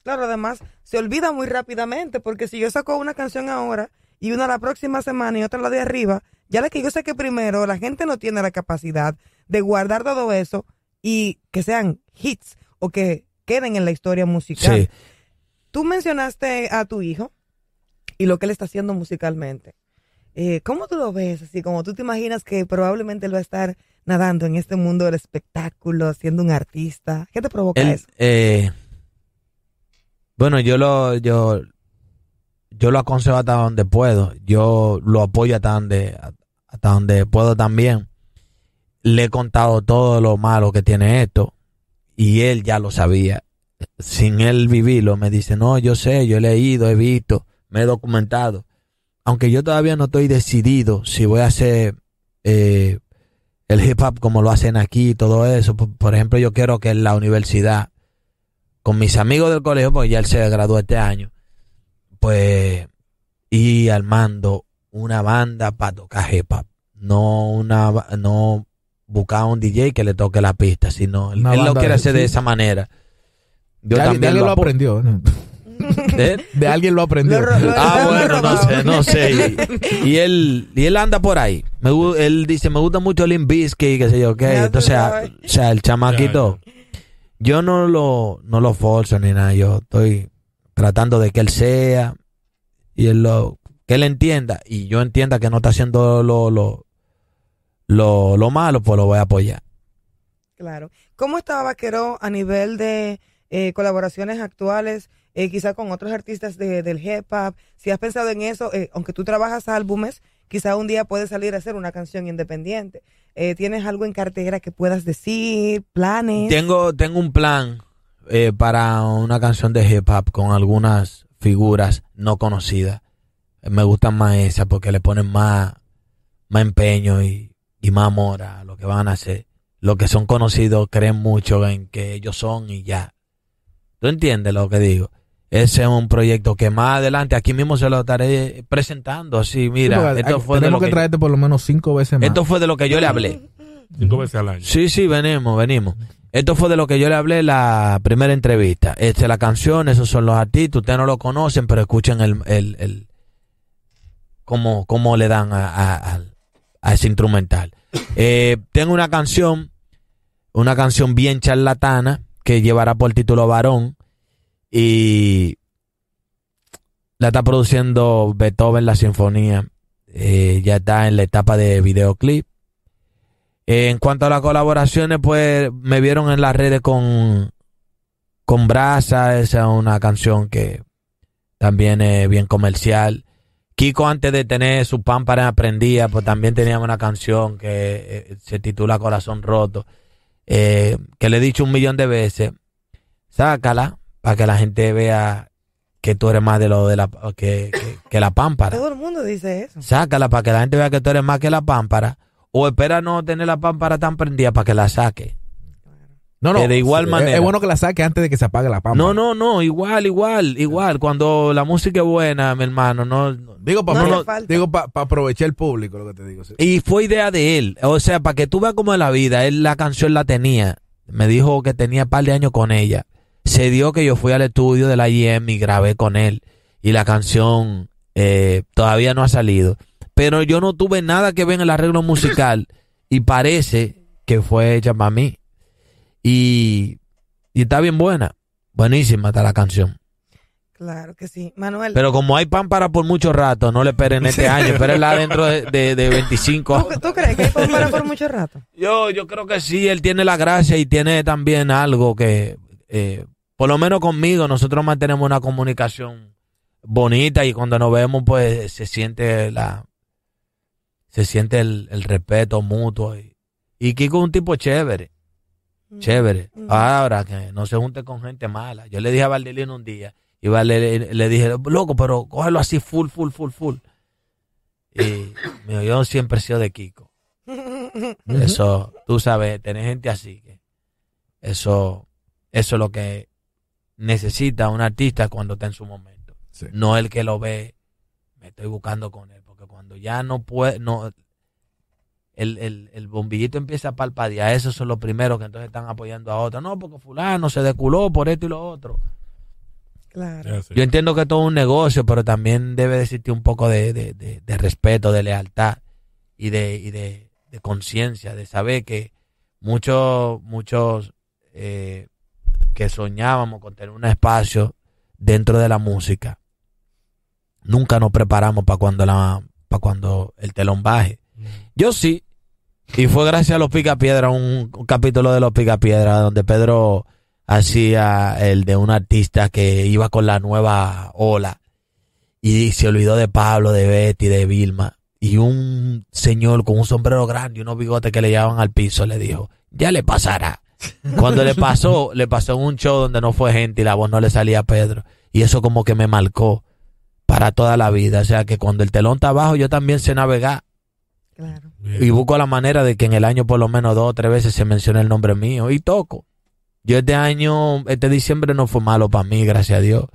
Claro, además, se olvida muy rápidamente, porque si yo saco una canción ahora y una la próxima semana y otra la de arriba, ya la que yo saqué primero, la gente no tiene la capacidad de guardar todo eso y que sean hits o que queden en la historia musical. Sí. Tú mencionaste a tu hijo y lo que él está haciendo musicalmente. Eh, ¿Cómo tú lo ves? Así como tú te imaginas que probablemente él va a estar nadando en este mundo del espectáculo, siendo un artista. ¿Qué te provoca Él, eso? eh, bueno, yo lo, yo, yo lo aconsejo hasta donde puedo. Yo lo apoyo hasta donde, hasta donde puedo también. Le he contado todo lo malo que tiene esto y él ya lo sabía. Sin él vivirlo, me dice, no, yo sé, yo he leído, he visto, me he documentado. Aunque yo todavía no estoy decidido si voy a hacer eh, el hip hop como lo hacen aquí y todo eso. Por, por ejemplo, yo quiero que en la universidad, con mis amigos del colegio, porque ya él se graduó este año, pues y armando una banda para tocar hip hop. No una no buscar un DJ que le toque la pista, sino él, lo quiere hacer de esa manera. Yo de, alguien- de también alguien lo apo- aprendió. *laughs* ¿no? ¿Eh? De alguien lo aprendió. Lo lo- Ah, Lo bueno, no sé, no sé. Y, y él, y él anda por ahí. Me, él dice, me gusta mucho Limp Bizkit, qué sé yo qué. Entonces, a- o sea, el chamaquito, yo no lo, no lo forzo ni nada. Yo estoy tratando de que él sea y él lo, que él entienda y yo entienda que no está haciendo lo, lo, lo, lo malo, pues lo voy a apoyar. Claro. ¿Cómo estaba Vaquero a nivel de eh, colaboraciones actuales, eh, quizá con otros artistas de- del hip hop? Si has pensado en eso, eh, aunque tú trabajas álbumes, quizá un día puedes salir a hacer una canción independiente. Eh, ¿Tienes algo en cartera que puedas decir? ¿Planes? Tengo, tengo un plan eh, para una canción de hip hop con algunas figuras no conocidas. Me gustan más esas porque le ponen más, más empeño y, y más amor a lo que van a hacer. Los que son conocidos creen mucho en que ellos son y ya. ¿Tú entiendes lo que digo? Ese es un proyecto que más adelante aquí mismo se lo estaré presentando. Así, Sí, mira, esto hay- fue de lo que que, traerte por lo menos cinco veces más. esto fue de lo que yo le hablé. Cinco veces al año. Sí, sí, venimos, venimos. Esto fue de lo que yo le hablé en la primera entrevista. Esta es la canción, esos son los artistas, ustedes no lo conocen, pero escuchen el, el, el cómo, cómo le dan a, a- al- a ese instrumental. Eh, tengo una canción, una canción bien charlatana, que llevará por título Varón, y la está produciendo Beethoven la sinfonía. Eh, ya está en la etapa de videoclip. En cuanto a las colaboraciones, pues me vieron en las redes con, con Brasa, esa es una canción que también es bien comercial. Kiko antes de tener su pámpara aprendía, pues también teníamos una canción que eh, se titula Corazón Roto, eh, que le he dicho un millón de veces, sácala para que la gente vea que tú eres más de lo de la que, que, que la pámpara. Todo el mundo dice eso. Sácala para que la gente vea que tú eres más que la pámpara. O espera no tener la pámpara tan prendida para que la saque. No, no. de igual es- manera. Es bueno que la saque antes de que se apague la pampa. No, no, no, igual, igual, igual. Cuando la música es buena, mi hermano, no. no- Digo para No pa, pa aprovechar el público, lo que te digo. sí. Y fue idea de él. O sea, para que tú veas cómo es la vida. Él la canción la tenía. Me dijo que tenía un par de años con ella. Se dio que yo fui al estudio de la IM y grabé con él. Y la canción eh, todavía no ha salido. Pero yo no tuve nada que ver en el arreglo musical. Y parece que fue hecha para mí. Y, y está bien buena. Buenísima está la canción. Claro que sí. Manuel, Pero como hay pámpara por mucho rato, no le esperen este año. Espérenla dentro de, de, de *laughs* 25 ¿tú, tú crees que hay para por mucho rato? Yo, yo creo que sí, él tiene la gracia y tiene también algo que, eh, por lo menos conmigo, nosotros mantenemos una comunicación bonita y cuando nos vemos, pues se siente la, se siente el, el respeto mutuo y, y Kiko es un tipo chévere, chévere. Ahora que no se junte con gente mala. Yo le dije a Valdelino un día y le, dije, loco, pero cógelo así full, full, full, full. Y me dijo, yo siempre he sido de Kiko. *laughs* Eso, tú sabes, tener gente así, que eso, eso es lo que necesita un artista cuando está en su momento. Sí. No el que lo ve, me estoy buscando con él, porque cuando ya no puede, no, el, el, el bombillito empieza a palpadear, esos son los primeros que entonces están apoyando a otros. No, porque fulano se deculó por esto y lo otro. Claro. Yo entiendo que todo es un negocio, pero también debe de existir un poco de, de- de- de respeto, de lealtad y de, y de, de conciencia, de saber que muchos, muchos eh, que soñábamos con tener un espacio dentro de la música, nunca nos preparamos para cuando la para cuando el telón baje. Yo sí, y fue gracias a los Picapiedra, un, un capítulo de los Picapiedra donde Pedro hacía el de un artista que iba con la nueva ola y se olvidó de Pablo, de Betty, de Vilma. Y un señor con un sombrero grande y unos bigotes que le llevaban al piso le dijo, ya le pasará. Cuando le pasó, le pasó en un show donde no fue gente y la voz no le salía a Pedro. Y eso como que me marcó para toda la vida. O sea que cuando el telón está abajo yo también sé navegar Y busco la manera de que en el año por lo menos dos o tres veces se mencione el nombre mío y toco. Yo este año, este diciembre no fue malo para mí, gracias a Dios.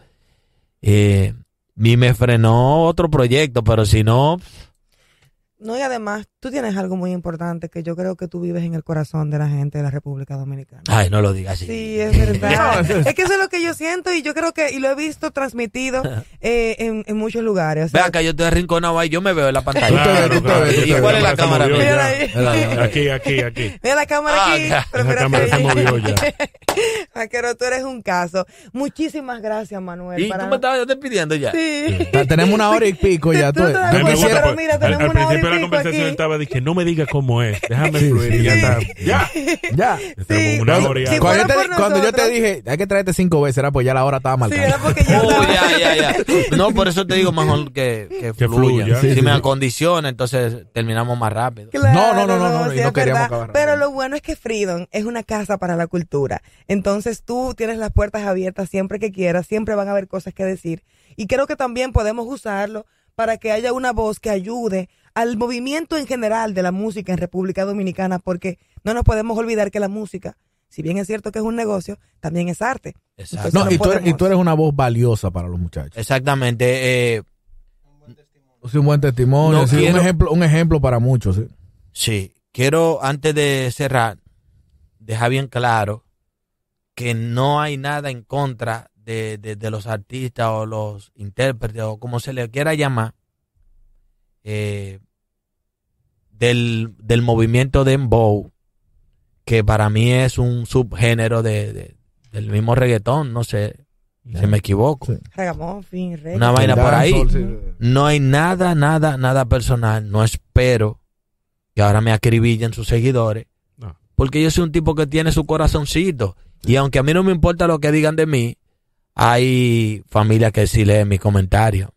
Eh, y me frenó otro proyecto, pero si no, No, y además, tú tienes algo muy importante que yo creo que tú vives en el corazón de la gente de la República Dominicana. ay, no lo digas así. Sí, es verdad. *laughs* es que eso es lo que yo siento y yo creo que, y lo he visto transmitido *laughs* eh, en, en muchos lugares. O sea, Ve acá, yo estoy arrinconado ahí, yo me veo en la pantalla. Tú tú tú ¿Y te cuál es la cámara? Mira. Mira. Aquí, aquí, aquí. *laughs* Mira la cámara Ah, aquí. Pero mírate cámara se movió ya. Vaquero, tú eres un caso. Muchísimas gracias, Manuel. ¿Y para- tú me estabas despidiendo ya? Sí. Ta- Tenemos una hora y pico ya. Tú Tú, quisiera- pero mira, al, tenemos una hora y de la conversación aquí. estaba dije, no me digas cómo es, déjame Sí, fluir sí, y ya sí. está. Ya. Ya. Una Cuando- hora sí, yo, te, por cuando yo te nosotros. dije, hay que traerte cinco veces, era pues ya la hora estaba Sí, marcada. era porque ya Oh, ya, ya, ya. *laughs* No, por eso te digo mejor que, que, Que fluya. fluya. si Sí, me sí. acondiciona, entonces terminamos más rápido. Claro, No, no, no, no, no, y sí, no es queríamos verdad. acabar Pero rápido. lo bueno es que Freedom es una casa para la cultura. Entonces tú tienes las puertas abiertas siempre que quieras, siempre van a haber cosas que decir. Y creo que también podemos usarlo para que haya una voz que ayude al movimiento en general de la música en República Dominicana, porque no nos podemos olvidar que la música, si bien es cierto que es un negocio, también es arte. Exacto. No, no y tú, eres, y tú eres una voz valiosa para los muchachos. Exactamente. eh, Sí, un buen testimonio, No sí, quiero- un, ejemplo, un ejemplo para muchos. sí. sí, quiero antes de cerrar dejar bien claro que no hay nada en contra de, de- de los artistas o los intérpretes o como se le quiera llamar eh, del, del movimiento de Embow que para mí es un subgénero de, de- del mismo reggaetón, no sé si me equivoco. Sí. Una vaina por ahí. sí. No hay nada, nada, nada personal. No espero que ahora me acribillen sus seguidores. No. Porque yo soy un tipo que tiene su corazoncito. Y aunque a mí no me importa lo que digan de mí, hay familias que sí leen mis comentarios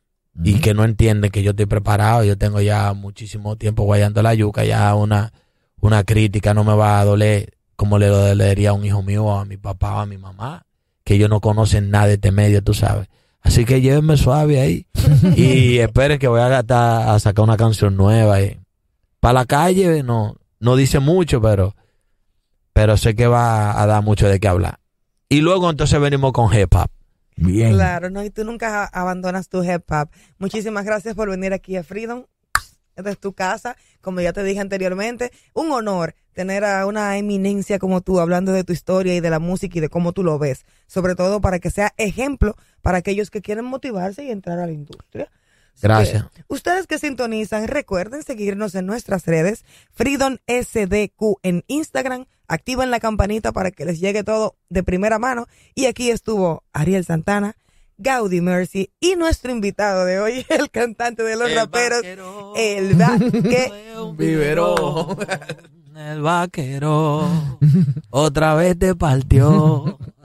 y que no entienden que yo estoy preparado. Yo tengo ya muchísimo tiempo guayando la yuca. Ya una, una crítica no me va a doler como le dolería a un hijo mío o a mi papá o a mi mamá, que ellos no conocen nada de este medio, tú sabes. Así que llévenme suave ahí *laughs* y esperen que voy a, gastar, a sacar una canción nueva. Para la calle no, no dice mucho, pero, pero sé que va a dar mucho de qué hablar. Y luego entonces venimos con hip hop. Bien. Claro, no, y tú nunca abandonas tu hip hop. Muchísimas gracias por venir aquí a Freedom. Esta es tu casa, como ya te dije anteriormente. Un honor tener a una eminencia como tú hablando de tu historia y de la música y de cómo tú lo ves. Sobre todo para que sea ejemplo para aquellos que quieren motivarse y entrar a la industria. Gracias. ustedes que sintonizan, recuerden seguirnos en nuestras redes, Freedom SDQ en Instagram, activen la campanita para que les llegue todo de primera mano. Y aquí estuvo Ariel Santana, Gaudi Mercy y nuestro invitado de hoy, *laughs* el cantante de los raperos, el vaque. *laughs* Vivero. El vaquero otra vez te partió. *laughs*